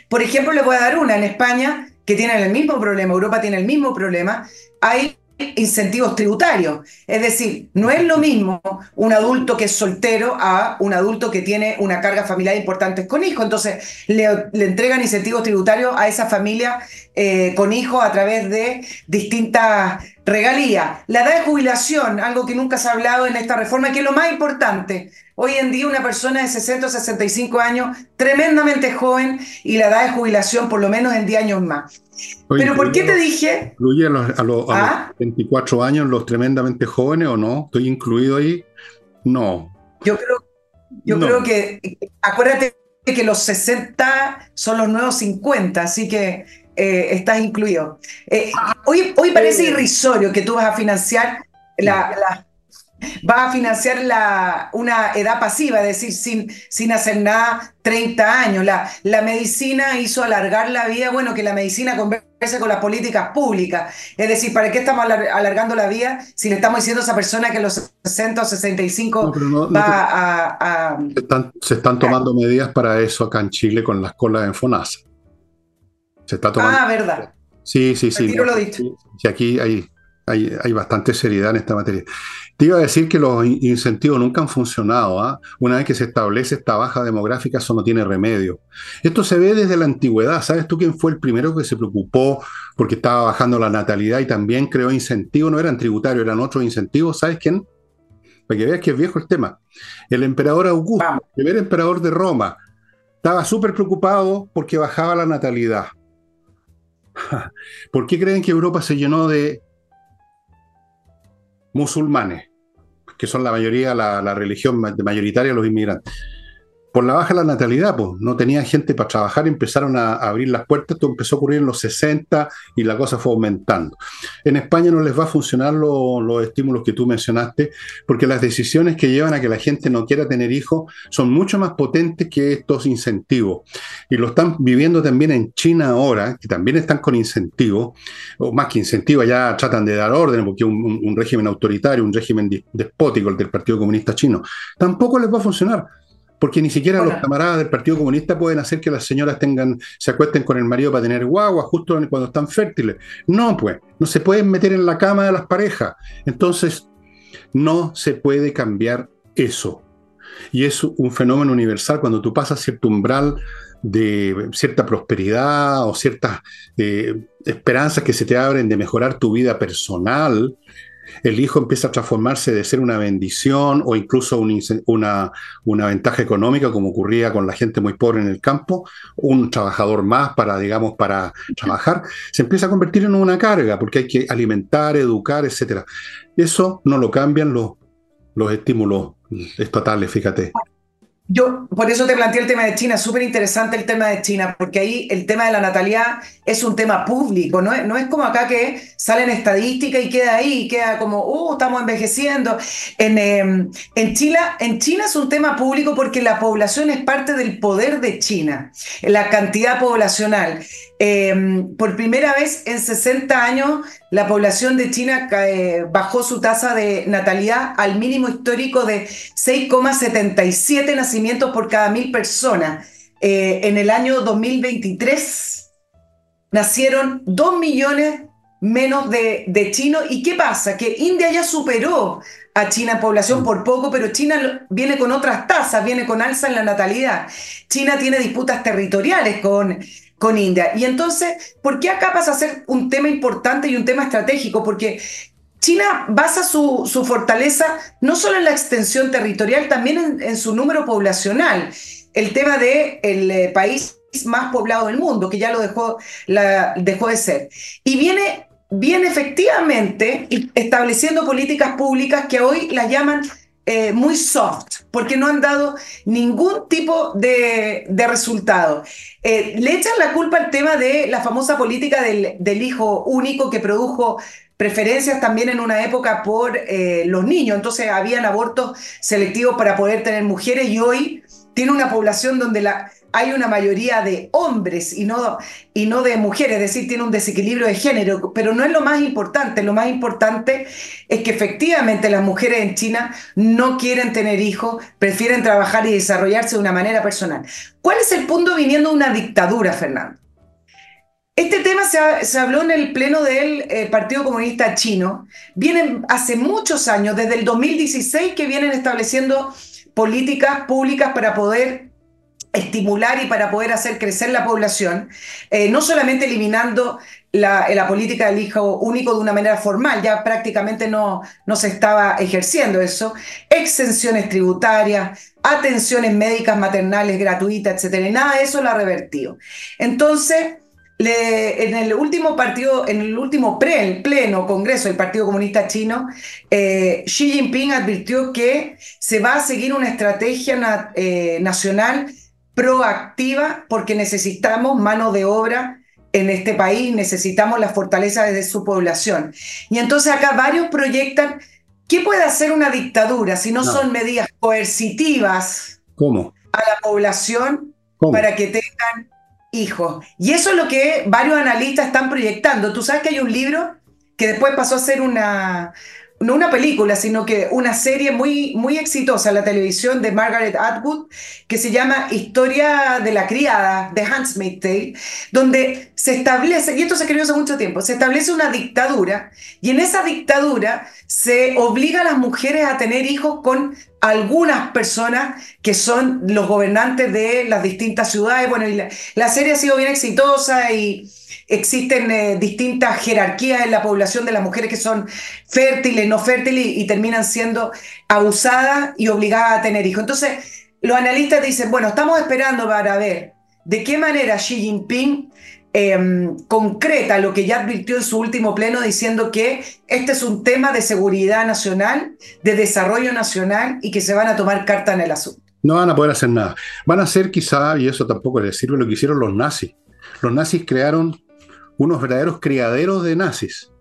por ejemplo, le voy a dar una, en España, que tienen el mismo problema, Europa tiene el mismo problema, hay incentivos tributarios. Es decir, no es lo mismo un adulto que es soltero a un adulto que tiene una carga familiar importante con hijos. Entonces, le, entregan incentivos tributarios a esa familia eh, con hijos a través de distintas regalías. La edad de jubilación, algo que nunca se ha hablado en esta reforma, que es lo más importante. Hoy en día una persona de 60 o 65 años, tremendamente joven, y la edad de jubilación por lo menos en 10 años más. Pero ¿por qué te dije? ¿Incluye a los, 24 ¿Ah? años los tremendamente jóvenes o no? ¿Estoy incluido ahí? No. Yo creo, yo creo que, acuérdate que los 60 son los nuevos 50, así que eh, estás incluido. Eh, hoy, hoy parece irrisorio que tú vas a financiar la, va a financiar la, una edad pasiva, es decir, sin, sin hacer nada 30 años. La, la medicina hizo alargar la vida, bueno, que la medicina converse con las políticas públicas. Es decir, ¿para qué estamos alargando la vida si le estamos diciendo a esa persona que a los 60 o 65 va a, Se están, tomando medidas para eso acá en Chile con las colas en FONASA. Se está tomando... Ah, verdad. Sí, sí, sí. Lo dicho. Y aquí hay, hay, hay, bastante seriedad en esta materia. Te iba a decir que los incentivos nunca han funcionado. ¿ah? Una vez que se establece esta baja demográfica, eso no tiene remedio. Esto se ve desde la antigüedad. ¿Sabes tú quién fue el primero que se preocupó porque estaba bajando la natalidad y también creó incentivos? No eran tributarios, eran otros incentivos. ¿Sabes quién? Para que veas que es viejo el tema. El emperador Augusto, el primer emperador de Roma, estaba súper preocupado porque bajaba la natalidad. ¿Por qué creen que Europa se llenó de musulmanes? que son la mayoría, la, religión mayoritaria de los inmigrantes por la baja de la natalidad, pues no tenían gente para trabajar, empezaron a, abrir las puertas, esto empezó a ocurrir en los 60 y la cosa fue aumentando. En España no les va a funcionar los estímulos que tú mencionaste, porque las decisiones que llevan a que la gente no quiera tener hijos son mucho más potentes que estos incentivos. Y lo están viviendo también en China ahora, que también están con incentivos, o más que incentivos, ya tratan de dar orden, porque un, un régimen autoritario, un régimen despótico, el del Partido Comunista Chino, tampoco les va a funcionar porque ni siquiera los camaradas del Partido Comunista pueden hacer que las señoras tengan, se acuesten con el marido para tener guagua justo cuando están fértiles. No, pues, no se pueden meter en la cama de las parejas. Entonces, no se puede cambiar eso. Y es un fenómeno universal cuando tú pasas cierto umbral de cierta prosperidad o ciertas eh, esperanzas que se te abren de mejorar tu vida personal, el hijo empieza a transformarse de ser una bendición o incluso una, una, ventaja económica, como ocurría con la gente muy pobre en el campo, un trabajador más para, digamos, para trabajar, se empieza a convertir en una carga, porque hay que alimentar, educar, etc. Eso no lo cambian los, los estímulos estatales, fíjate. Yo por eso te planteé el tema de China, súper interesante el tema de China, porque ahí el tema de la natalidad es un tema público, no es, no es como acá que salen estadísticas y queda ahí, queda como, uh, estamos envejeciendo. En, em, en, Chile, en China es un tema público porque la población es parte del poder de China, la cantidad poblacional. Em, por primera vez en 60 años, la población de China eh, bajó su tasa de natalidad al mínimo histórico de 6,77 nacimientos por cada mil personas. Eh, en el año 2023 nacieron 2 millones menos de, de, chinos. ¿Y qué pasa? Que India ya superó a China en población por poco, pero China viene con otras tasas, viene con alza en la natalidad. China tiene disputas territoriales con con India. Y entonces, ¿por qué acá pasa a ser un tema importante y un tema estratégico? Porque China basa su, su fortaleza no solo en la extensión territorial, también en, su número poblacional. El tema de el eh, país más poblado del mundo, que ya lo dejó, la, dejó de ser. Y viene, viene efectivamente estableciendo políticas públicas que hoy las llaman eh, muy soft, porque no han dado ningún tipo de, resultado. Eh, le echan la culpa al tema de la famosa política del, hijo único que produjo preferencias también en una época por eh, los niños. Entonces habían abortos selectivos para poder tener mujeres y hoy tiene una población donde la, hay una mayoría de hombres y no, y no de mujeres, es decir, tiene un desequilibrio de género, pero no es lo más importante, lo más importante es que efectivamente las mujeres en China no quieren tener hijos, prefieren trabajar y desarrollarse de una manera personal. ¿Cuál es el punto viniendo de una dictadura, Fernando? Este tema se, habló en el pleno del eh, Partido Comunista Chino. Vienen hace muchos años, desde el 2016, que vienen estableciendo políticas públicas para poder estimular y para poder hacer crecer la población, eh, no solamente eliminando la, la, política del hijo único de una manera formal, ya prácticamente no, no se estaba ejerciendo eso, exenciones tributarias, atenciones médicas maternales gratuitas, etcétera, y nada de eso lo ha revertido. Entonces, en el último partido, en el último pleno congreso del Partido Comunista Chino, eh, Xi Jinping advirtió que se va a seguir una estrategia eh, nacional proactiva porque necesitamos mano de obra en este país, necesitamos la fortaleza de su población. Y entonces acá varios proyectan ¿qué puede hacer una dictadura si no, son medidas coercitivas ¿Cómo? a la población para que tengan hijos? Y eso es lo que varios analistas están proyectando. Tú sabes que hay un libro que después pasó a ser una, no una película, sino que una serie muy, muy exitosa en la televisión de Margaret Atwood, que se llama Historia de la criada, de Handmaid's Tale, donde se establece, y esto se escribió hace mucho tiempo, se establece una dictadura, y en esa dictadura se obliga a las mujeres a tener hijos con algunas personas que son los gobernantes de las distintas ciudades. Bueno, la serie ha sido bien exitosa y existen eh, distintas jerarquías en la población de las mujeres que son fértiles, no fértiles y, terminan siendo abusadas y obligadas a tener hijos. Entonces, los analistas dicen, bueno, estamos esperando para ver de qué manera Xi Jinping em, concreta lo que ya advirtió en su último pleno diciendo que este es un tema de seguridad nacional, de desarrollo nacional y que se van a tomar carta en el asunto. No van a poder hacer nada. Van a hacer quizá, y eso tampoco les sirve, lo que hicieron los nazis. Los nazis crearon unos verdaderos criaderos de nazis.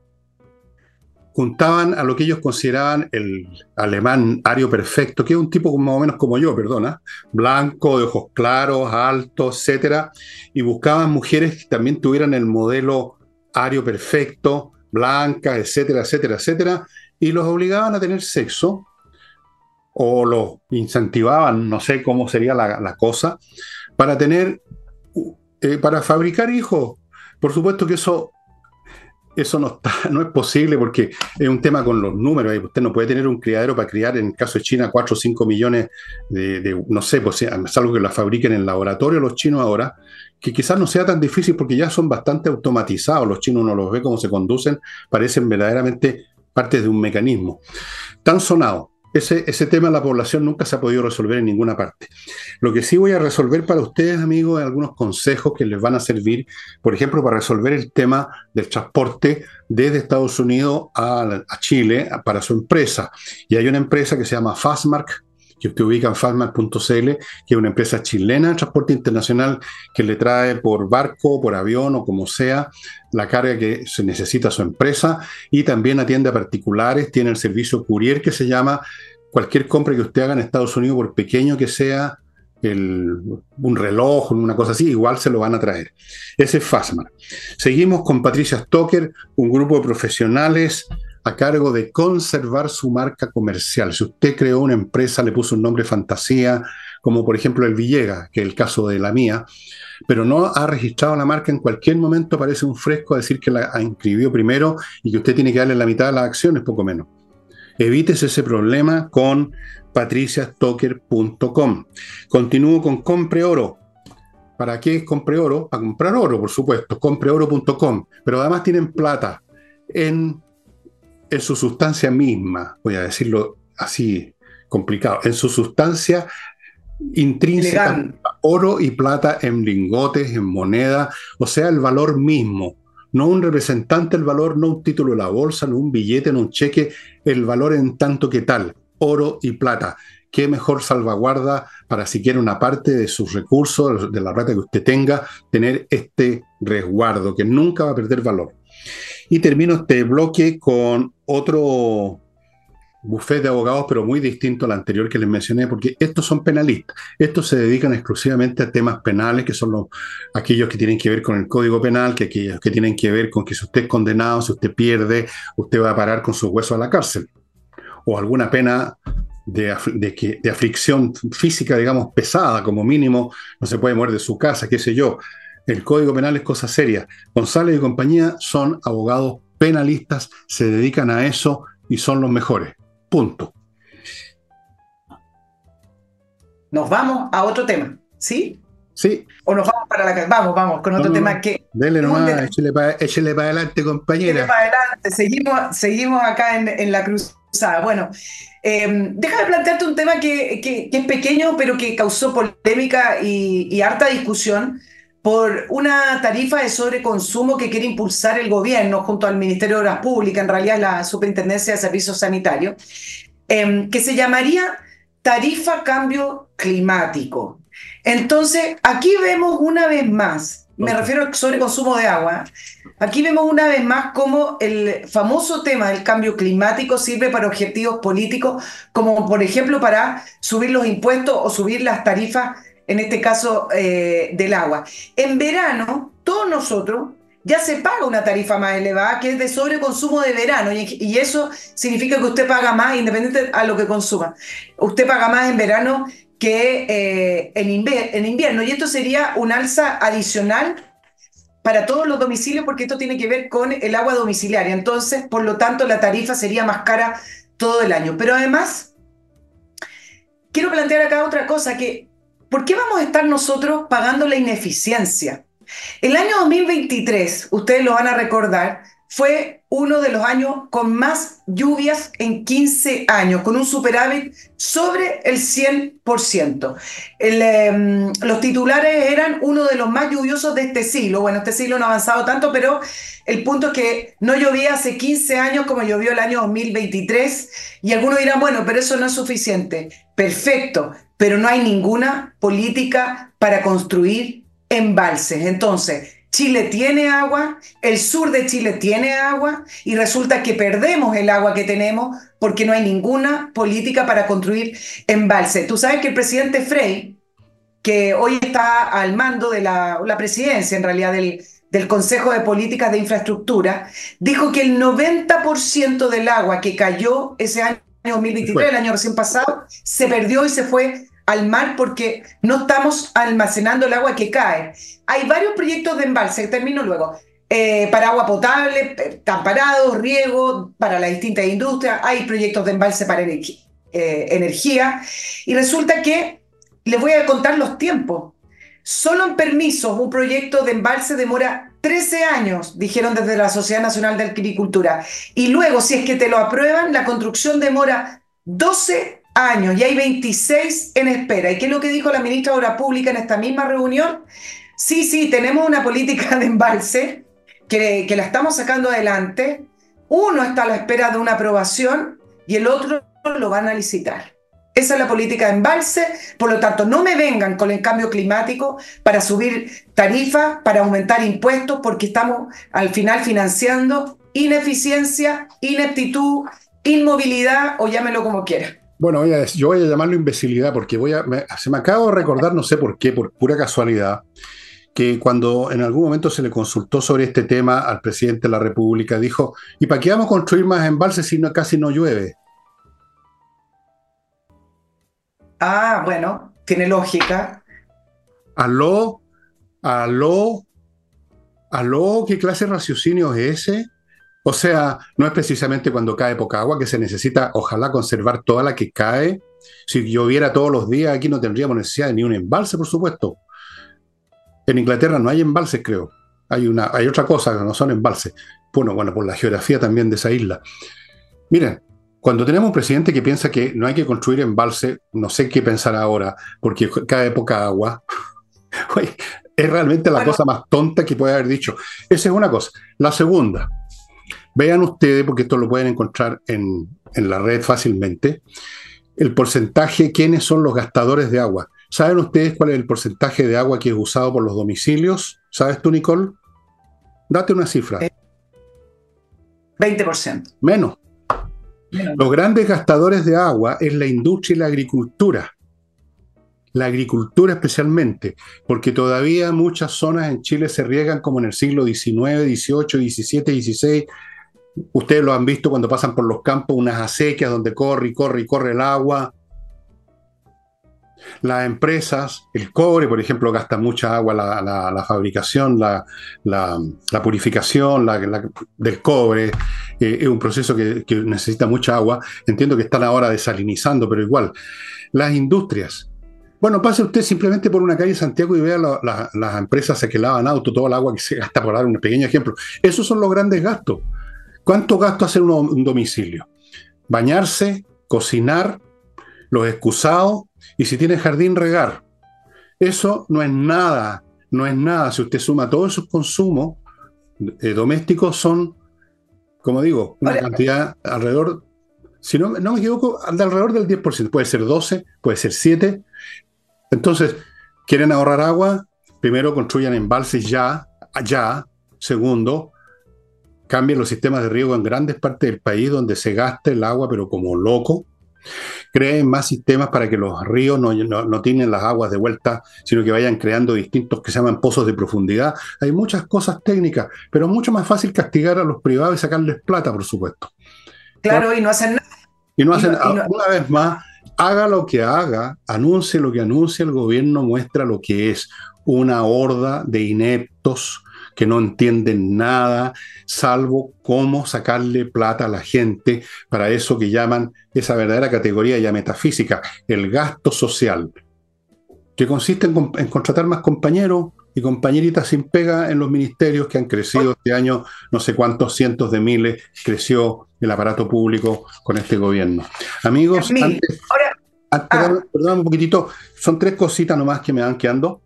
Juntaban a lo que ellos consideraban el alemán ario perfecto, que es un tipo más o menos como yo, perdona, blanco, de ojos claros, alto, etc. Y buscaban mujeres que también tuvieran el modelo ario perfecto, blancas, etcétera, etcétera, etcétera, y los obligaban a tener sexo o los incentivaban, no sé cómo sería la, cosa, para tener, eh, para fabricar hijos. Por supuesto que eso, eso no, está, no es posible porque es un tema con los números. Usted no puede tener un criadero para criar, en el caso de China, 4 o 5 millones de, no sé, pues es algo que la fabriquen en laboratorio los chinos ahora, que quizás no sea tan difícil porque ya son bastante automatizados. Los chinos uno los ve cómo se conducen, parecen verdaderamente parte de un mecanismo. Tan sonado. Ese, ese tema de la población nunca se ha podido resolver en ninguna parte. Lo que sí voy a resolver para ustedes, amigos, es algunos consejos que les van a servir, por ejemplo, para resolver el tema del transporte desde Estados Unidos a, Chile para su empresa. Y hay una empresa que se llama Fastmark, que usted ubica en fastmark.cl, que es una empresa chilena de transporte internacional que le trae por barco, por avión o como sea la carga que se necesita a su empresa y también atiende a particulares, tiene el servicio courier que se llama cualquier compra que usted haga en Estados Unidos, por pequeño que sea, un reloj, una cosa así, igual se lo van a traer. Ese es Fastmark. Seguimos con Patricia Stoker, un grupo de profesionales a cargo de conservar su marca comercial. Si usted creó una empresa, le puso un nombre fantasía, como por ejemplo el Villega, que es el caso de la mía, pero no ha registrado la marca, en cualquier momento aparece un fresco a decir que la ha inscribido primero y que usted tiene que darle la mitad de las acciones, poco menos. Evites ese problema con patriciastocker.com. Continúo con Compre Oro. ¿Para qué Compre Oro? Para comprar oro, por supuesto, compreoro.com. Pero además tienen plata en en su sustancia misma, voy a decirlo así complicado, en su sustancia intrínseca, oro y plata en lingotes, en moneda, o sea, el valor mismo, no un representante del valor, no un título de la bolsa, no un billete, no un cheque, el valor en tanto que tal, oro y plata. ¿Qué mejor salvaguarda para si quiere una parte de sus recursos, de la plata que usted tenga, tener este resguardo que nunca va a perder valor? Y termino este bloque con otro bufete de abogados, pero muy distinto al anterior que les mencioné, porque estos son penalistas. Estos se dedican exclusivamente a temas penales, que son los, aquellos que tienen que ver con el Código Penal, que aquellos que tienen que ver con que si usted es condenado, si usted pierde, usted va a parar con sus huesos a la cárcel. O alguna pena de, de, de aflicción física, digamos, pesada, como mínimo, no se puede mover de su casa, qué sé yo. El Código Penal es cosa seria. González y compañía son abogados penalistas, se dedican a eso y son los mejores. Punto. Nos vamos a otro tema, ¿sí? Sí. O nos vamos para la Vamos, vamos, con otro tema que. Dele nomás, échele para, adelante, compañera. para adelante, seguimos, seguimos acá en, la cruzada. Bueno, eh, déjame plantearte un tema que, es pequeño, pero que causó polémica y harta discusión por una tarifa de sobreconsumo que quiere impulsar el gobierno junto al Ministerio de Obras Públicas, en realidad la Superintendencia de Servicios Sanitarios, em, que se llamaría tarifa cambio climático. Entonces, aquí vemos una vez más me refiero al sobreconsumo de agua. Aquí vemos una vez más cómo el famoso tema del cambio climático sirve para objetivos políticos, como por ejemplo para subir los impuestos o subir las tarifas, en este caso eh, del agua. En verano, todos nosotros ya se paga una tarifa más elevada que es de sobreconsumo de verano y, eso significa que usted paga más independiente a lo que consuma. Usted paga más en verano que eh, en, en invierno y esto sería un alza adicional para todos los domicilios porque esto tiene que ver con el agua domiciliaria. Entonces, por lo tanto, la tarifa sería más cara todo el año. Pero además, quiero plantear acá otra cosa, que ¿por qué vamos a estar nosotros pagando la ineficiencia? El año 2023, ustedes lo van a recordar, fue uno de los años con más lluvias en 15 años, con un superávit sobre el 100%. Em, los titulares eran uno de los más lluviosos de este siglo. Bueno, este siglo no ha avanzado tanto, pero el punto es que no llovía hace 15 años como llovió el año 2023. Y algunos dirán, bueno, pero eso no es suficiente. Perfecto, pero no hay ninguna política para construir embalses. Entonces, Chile tiene agua, el sur de Chile tiene agua y resulta que perdemos el agua que tenemos porque no hay ninguna política para construir embalses. Tú sabes que el presidente Frey, que hoy está al mando de la, presidencia, en realidad del, del Consejo de Políticas de Infraestructura, dijo que el 90% del agua que cayó ese año 2023, el año recién pasado, se perdió y se fue al mar porque no estamos almacenando el agua que cae. Hay varios proyectos de embalse, termino luego, eh, para agua potable, eh, tamparados, riego, para las distintas industrias, hay proyectos de embalse para eh, energía, y resulta que les voy a contar los tiempos. Solo en permisos un proyecto de embalse demora 13 años, dijeron desde la Sociedad Nacional de Agricultura. Y luego, si es que te lo aprueban, la construcción demora 12 años y hay 26 en espera. ¿Y qué es lo que dijo la ministra de Obras Públicas en esta misma reunión? Sí, sí, tenemos una política de embalse que, que la estamos sacando adelante. Uno está a la espera de una aprobación y el otro lo van a licitar. Esa es la política de embalse, por lo tanto, no me vengan con el cambio climático para subir tarifas, para aumentar impuestos, porque estamos al final financiando ineficiencia, ineptitud, inmovilidad o llámelo como quiera. Bueno, yo voy a llamarlo imbecilidad porque voy a, se me acabo de recordar, no sé por qué, por pura casualidad, que cuando en algún momento se le consultó sobre este tema al presidente de la República, dijo, ¿y para qué vamos a construir más embalses si no, casi no llueve? Ah, bueno, tiene lógica. Aló, aló, aló, ¿qué clase de raciocinio es ese? O sea, no es precisamente cuando cae poca agua que se necesita, ojalá, conservar toda la que cae. Si lloviera todos los días, aquí no tendríamos necesidad de ni un embalse, por supuesto. En Inglaterra no hay embalses, creo. Hay, una, hay otra cosa que no son embalses. Bueno, bueno, por la geografía también de esa isla. Miren, cuando tenemos un presidente que piensa que no hay que construir embalse, no sé qué pensar ahora, porque cae poca agua. es realmente la cosa más tonta que puede haber dicho. Esa es una cosa. La segunda, Vean ustedes, porque esto lo pueden encontrar en, la red fácilmente, el porcentaje, quiénes son los gastadores de agua. ¿Saben ustedes cuál es el porcentaje de agua que es usado por los domicilios? ¿Sabes tú, Nicole? Date una cifra. 20%. Menos. Menos. Los grandes gastadores de agua es la industria y la agricultura. La agricultura especialmente, porque todavía muchas zonas en Chile se riegan como en el siglo XIX, XVIII, XVII, XVI, Ustedes lo han visto cuando pasan por los campos, unas acequias donde corre y corre y corre el agua. Las empresas, el cobre, por ejemplo, gasta mucha agua la, fabricación, la, purificación del cobre. Eh, es un proceso que, necesita mucha agua. Entiendo que están ahora desalinizando, pero igual. Las industrias. Bueno, pase usted simplemente por una calle de Santiago y vea las empresas que lavan auto, todo el agua que se gasta, por dar un pequeño ejemplo. Esos son los grandes gastos. ¿Cuánto gasto hacer un, domicilio? Bañarse, cocinar, los excusados y si tiene jardín, regar. Eso no es nada, no es nada. Si usted suma todos esos consumos eh, domésticos, son, como digo, una cantidad alrededor, si no, no me equivoco, de alrededor del 10%. Puede ser 12, puede ser 7. Entonces, ¿quieren ahorrar agua? primero construyan embalses ya, ya. Segundo, cambien los sistemas de riego en grandes partes del país donde se gasta el agua, pero como loco. Creen más sistemas para que los ríos no, no, tienen las aguas de vuelta, sino que vayan creando distintos que se llaman pozos de profundidad. Hay muchas cosas técnicas, pero es mucho más fácil castigar a los privados y sacarles plata, por supuesto. Claro, y no hacen nada. Y no hacen nada. Una vez más, haga lo que haga, anuncie lo que anuncie, el gobierno muestra lo que es una horda de ineptos que no entienden nada, salvo cómo sacarle plata a la gente para eso que llaman esa verdadera categoría ya metafísica, el gasto social, que consiste en, contratar más compañeros y compañeritas sin pega en los ministerios que han crecido este año, no sé cuántos cientos de miles, creció el aparato público con este gobierno. Amigos, antes, ah. perdón, un poquitito, son tres cositas nomás que me van quedando.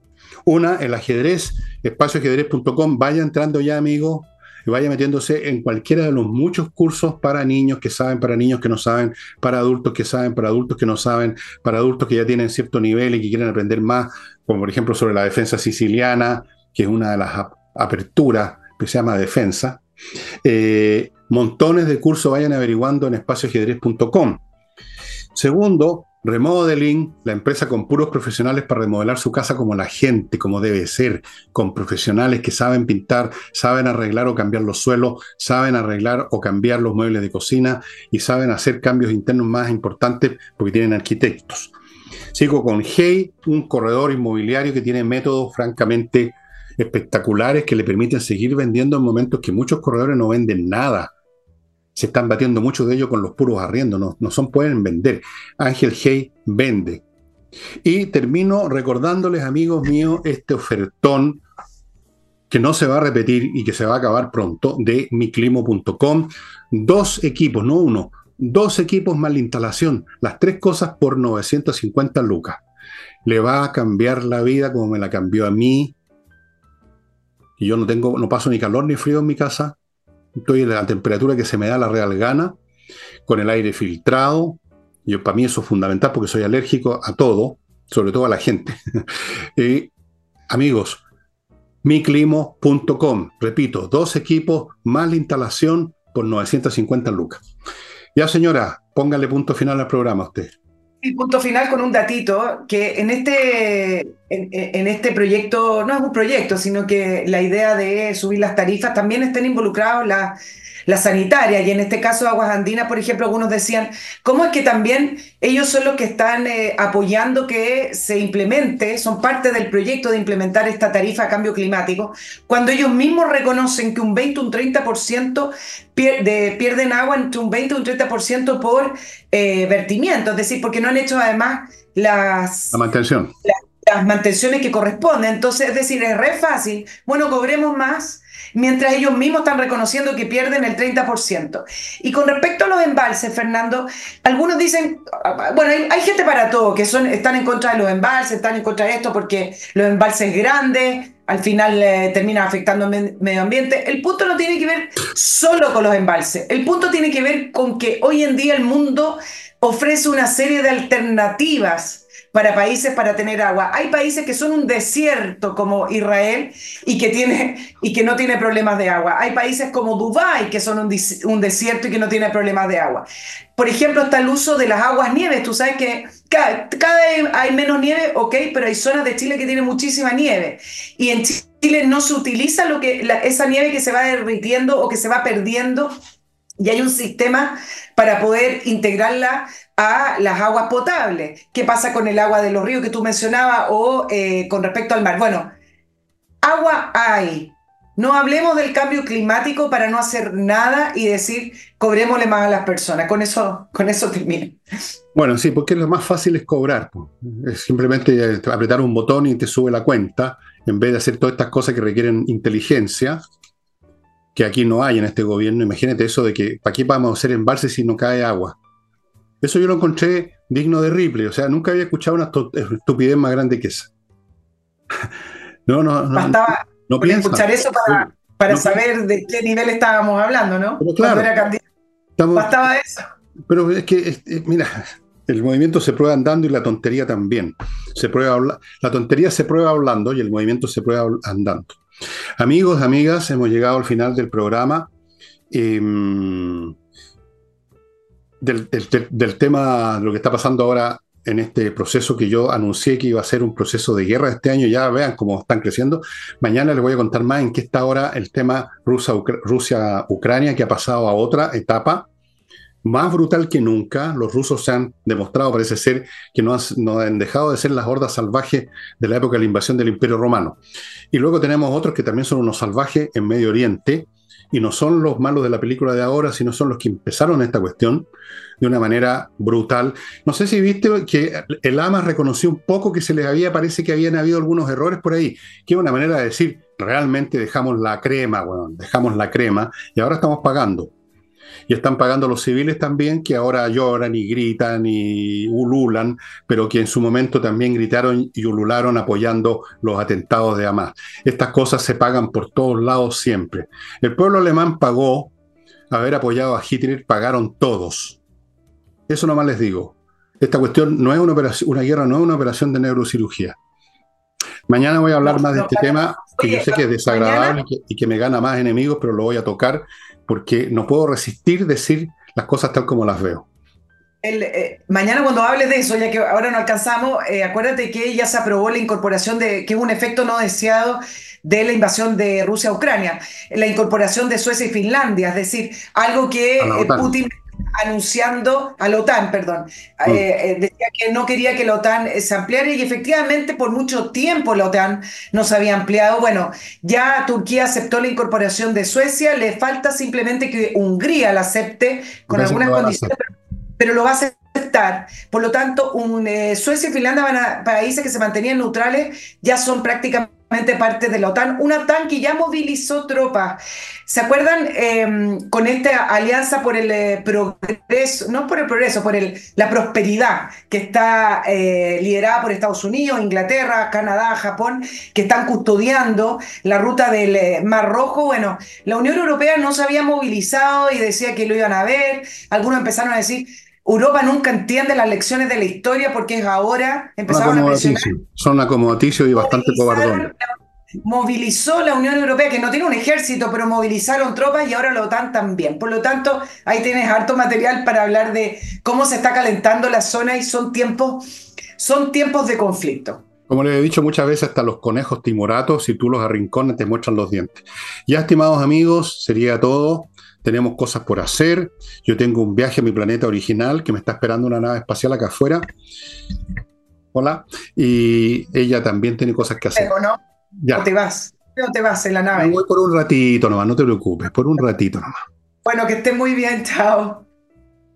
Una, el ajedrez, espacioajedrez.com. Vaya entrando ya, amigo, y vaya metiéndose en cualquiera de los muchos cursos para niños que saben, para niños que no saben, para adultos que saben, para adultos que no saben, para adultos que ya tienen cierto nivel y que quieren aprender más, como por ejemplo sobre la defensa siciliana, que es una de las aperturas que se llama defensa. Eh, montones de cursos vayan averiguando en espacioajedrez.com. Segundo, Remodeling, la empresa con puros profesionales para remodelar su casa como la gente, como debe ser, con profesionales que saben pintar, saben arreglar o cambiar los suelos, saben arreglar o cambiar los muebles de cocina y saben hacer cambios internos más importantes porque tienen arquitectos. Sigo con Hey, un corredor inmobiliario que tiene métodos francamente espectaculares que le permiten seguir vendiendo en momentos que muchos corredores no venden nada se están batiendo muchos de ellos con los puros arriendos, no, no son, pueden vender. Ángel Hey vende. Y termino recordándoles, amigos míos, este ofertón que no se va a repetir y que se va a acabar pronto de miclimo.com. Dos equipos, no uno, dos equipos más la instalación, las tres cosas por 950 lucas. Le va a cambiar la vida como me la cambió a mí. Y yo no tengo, no paso ni calor ni frío en mi casa estoy en la temperatura que se me da la real gana, con el aire filtrado. Yo, para mí eso es fundamental porque soy alérgico a todo, sobre todo a la gente. eh, amigos, miclimo.com, repito, dos equipos más la instalación por 950 lucas. Ya señora, póngale punto final al programa usted. Punto final con un datito, que en este, en, este proyecto, no es un proyecto, sino que la idea de subir las tarifas también estén involucrados las la sanitaria, y en este caso Aguas Andinas, por ejemplo, algunos decían, ¿cómo es que también ellos son los que están eh, apoyando que se implemente, son parte del proyecto de implementar esta tarifa a cambio climático, cuando ellos mismos reconocen que un 20 un 30% pierden agua entre un 20 y un 30% por eh, vertimiento, es decir, porque no han hecho además las... La mantención. las mantenciones que corresponden. Entonces, es decir, es re fácil. Bueno, cobremos más mientras ellos mismos están reconociendo que pierden el 30%. Y con respecto a los embalses, Fernando, algunos dicen, bueno, hay, gente para todo, que son, están en contra de los embalses, están en contra de esto porque los embalses grandes al final eh, terminan afectando el medio ambiente. El punto no tiene que ver solo con los embalses, el punto tiene que ver con que hoy en día el mundo ofrece una serie de alternativas para países para tener agua. Hay países que son un desierto como Israel y que, tiene, y que no tiene problemas de agua. Hay países como Dubái que son un, desierto y que no tiene problemas de agua. Por ejemplo, está el uso de las aguas nieves. Tú sabes que cada, vez hay menos nieve, ok, pero hay zonas de Chile que tienen muchísima nieve. Y en Chile no se utiliza lo que, esa nieve que se va derritiendo o que se va perdiendo y hay un sistema para poder integrarla a las aguas potables. ¿Qué pasa con el agua de los ríos que tú mencionabas o eh, con respecto al mar? Bueno, agua hay. No hablemos del cambio climático para no hacer nada y decir cobrémosle más a las personas. Con eso, con eso termino. Bueno, sí, porque lo más fácil es cobrar. Es simplemente apretar un botón y te sube la cuenta, en vez de hacer todas estas cosas que requieren inteligencia que aquí no hay en este gobierno. Imagínate eso de que ¿para qué vamos a hacer embalses si no cae agua? Eso yo lo encontré digno de Ripley. O sea, nunca había escuchado una estupidez más grande que esa. no, no, no. Bastaba no, escuchar eso para, para saber de qué nivel estábamos hablando, ¿no? Pero claro, Bastaba eso. Pero es que, mira, El movimiento se prueba andando y la tontería también. Se prueba, la tontería se prueba hablando y el movimiento se prueba andando. Amigos, amigas, hemos llegado al final del programa. Em, del, tema, lo que está pasando ahora en este proceso que yo anuncié que iba a ser un proceso de guerra este año, ya vean cómo están creciendo. Mañana les voy a contar más en qué está ahora el tema Rusia-Ucrania, que ha pasado a otra etapa más brutal que nunca. Los rusos se han demostrado, parece ser, que no han, dejado de ser las hordas salvajes de la época de la invasión del Imperio Romano. Y luego tenemos otros que también son unos salvajes en Medio Oriente, y no son los malos de la película de ahora, sino son los que empezaron esta cuestión de una manera brutal. No sé si viste que el AMA reconoció un poco que se les había, parece que habían habido algunos errores por ahí, que es una manera de decir, realmente dejamos la crema, bueno, dejamos la crema y ahora estamos pagando y están pagando los civiles también, que ahora lloran y gritan y ululan, pero que en su momento también gritaron y ulularon apoyando los atentados de Hamas. Estas cosas se pagan por todos lados siempre. El pueblo alemán pagó haber apoyado a Hitler, pagaron todos. Eso nomás les digo. Esta cuestión no es una, operación, una guerra, no es una operación de neurocirugía. Mañana voy a hablar más de este tema, que yo sé que es desagradable y que, me gana más enemigos, pero lo voy a tocar porque no puedo resistir decir las cosas tal como las veo. Eh, mañana cuando hables de eso, ya que ahora no alcanzamos, eh, acuérdate que ya se aprobó la incorporación de, que es un efecto no deseado de la invasión de Rusia a Ucrania, la incorporación de Suecia y Finlandia, es decir, algo que eh, Putin anunciando a la OTAN, perdón. Mm. Eh, eh, decía que no quería que la OTAN se ampliara y efectivamente por mucho tiempo la OTAN no se había ampliado. Bueno, ya Turquía aceptó la incorporación de Suecia, le falta simplemente que Hungría la acepte con algunas condiciones, pero, lo va a aceptar. Por lo tanto, un, eh, Suecia y Finlandia van a países que se mantenían neutrales, ya son prácticamente parte de la OTAN, una OTAN que ya movilizó tropas. ¿Se acuerdan em, con esta alianza por el eh, progreso, no por el progreso, por la prosperidad que está eh, liderada por Estados Unidos, Inglaterra, Canadá, Japón, que están custodiando la ruta del eh, Mar Rojo? Bueno, la Unión Europea no se había movilizado y decía que lo iban a ver. Algunos empezaron a decir, Europa nunca entiende las lecciones de la historia porque es ahora empezaron a presionar. Son acomodaticios y bastante cobardones. Movilizó la Unión Europea, que no tiene un ejército, pero movilizaron tropas y ahora la OTAN también. Por lo tanto, ahí tienes harto material para hablar de cómo se está calentando la zona y son tiempos, son tiempos de conflicto. Como les he dicho muchas veces, hasta los conejos timoratos, si tú los arrincones, te muestran los dientes. Ya, estimados amigos, sería todo tenemos cosas por hacer. Yo tengo un viaje a mi planeta original que me está esperando una nave espacial acá afuera. Hola. Y ella también tiene cosas que hacer. Pero no, ya. no te vas. No te vas en la nave. voy por un ratito nomás, no te preocupes, por un ratito nomás. Bueno, que esté muy bien, chao.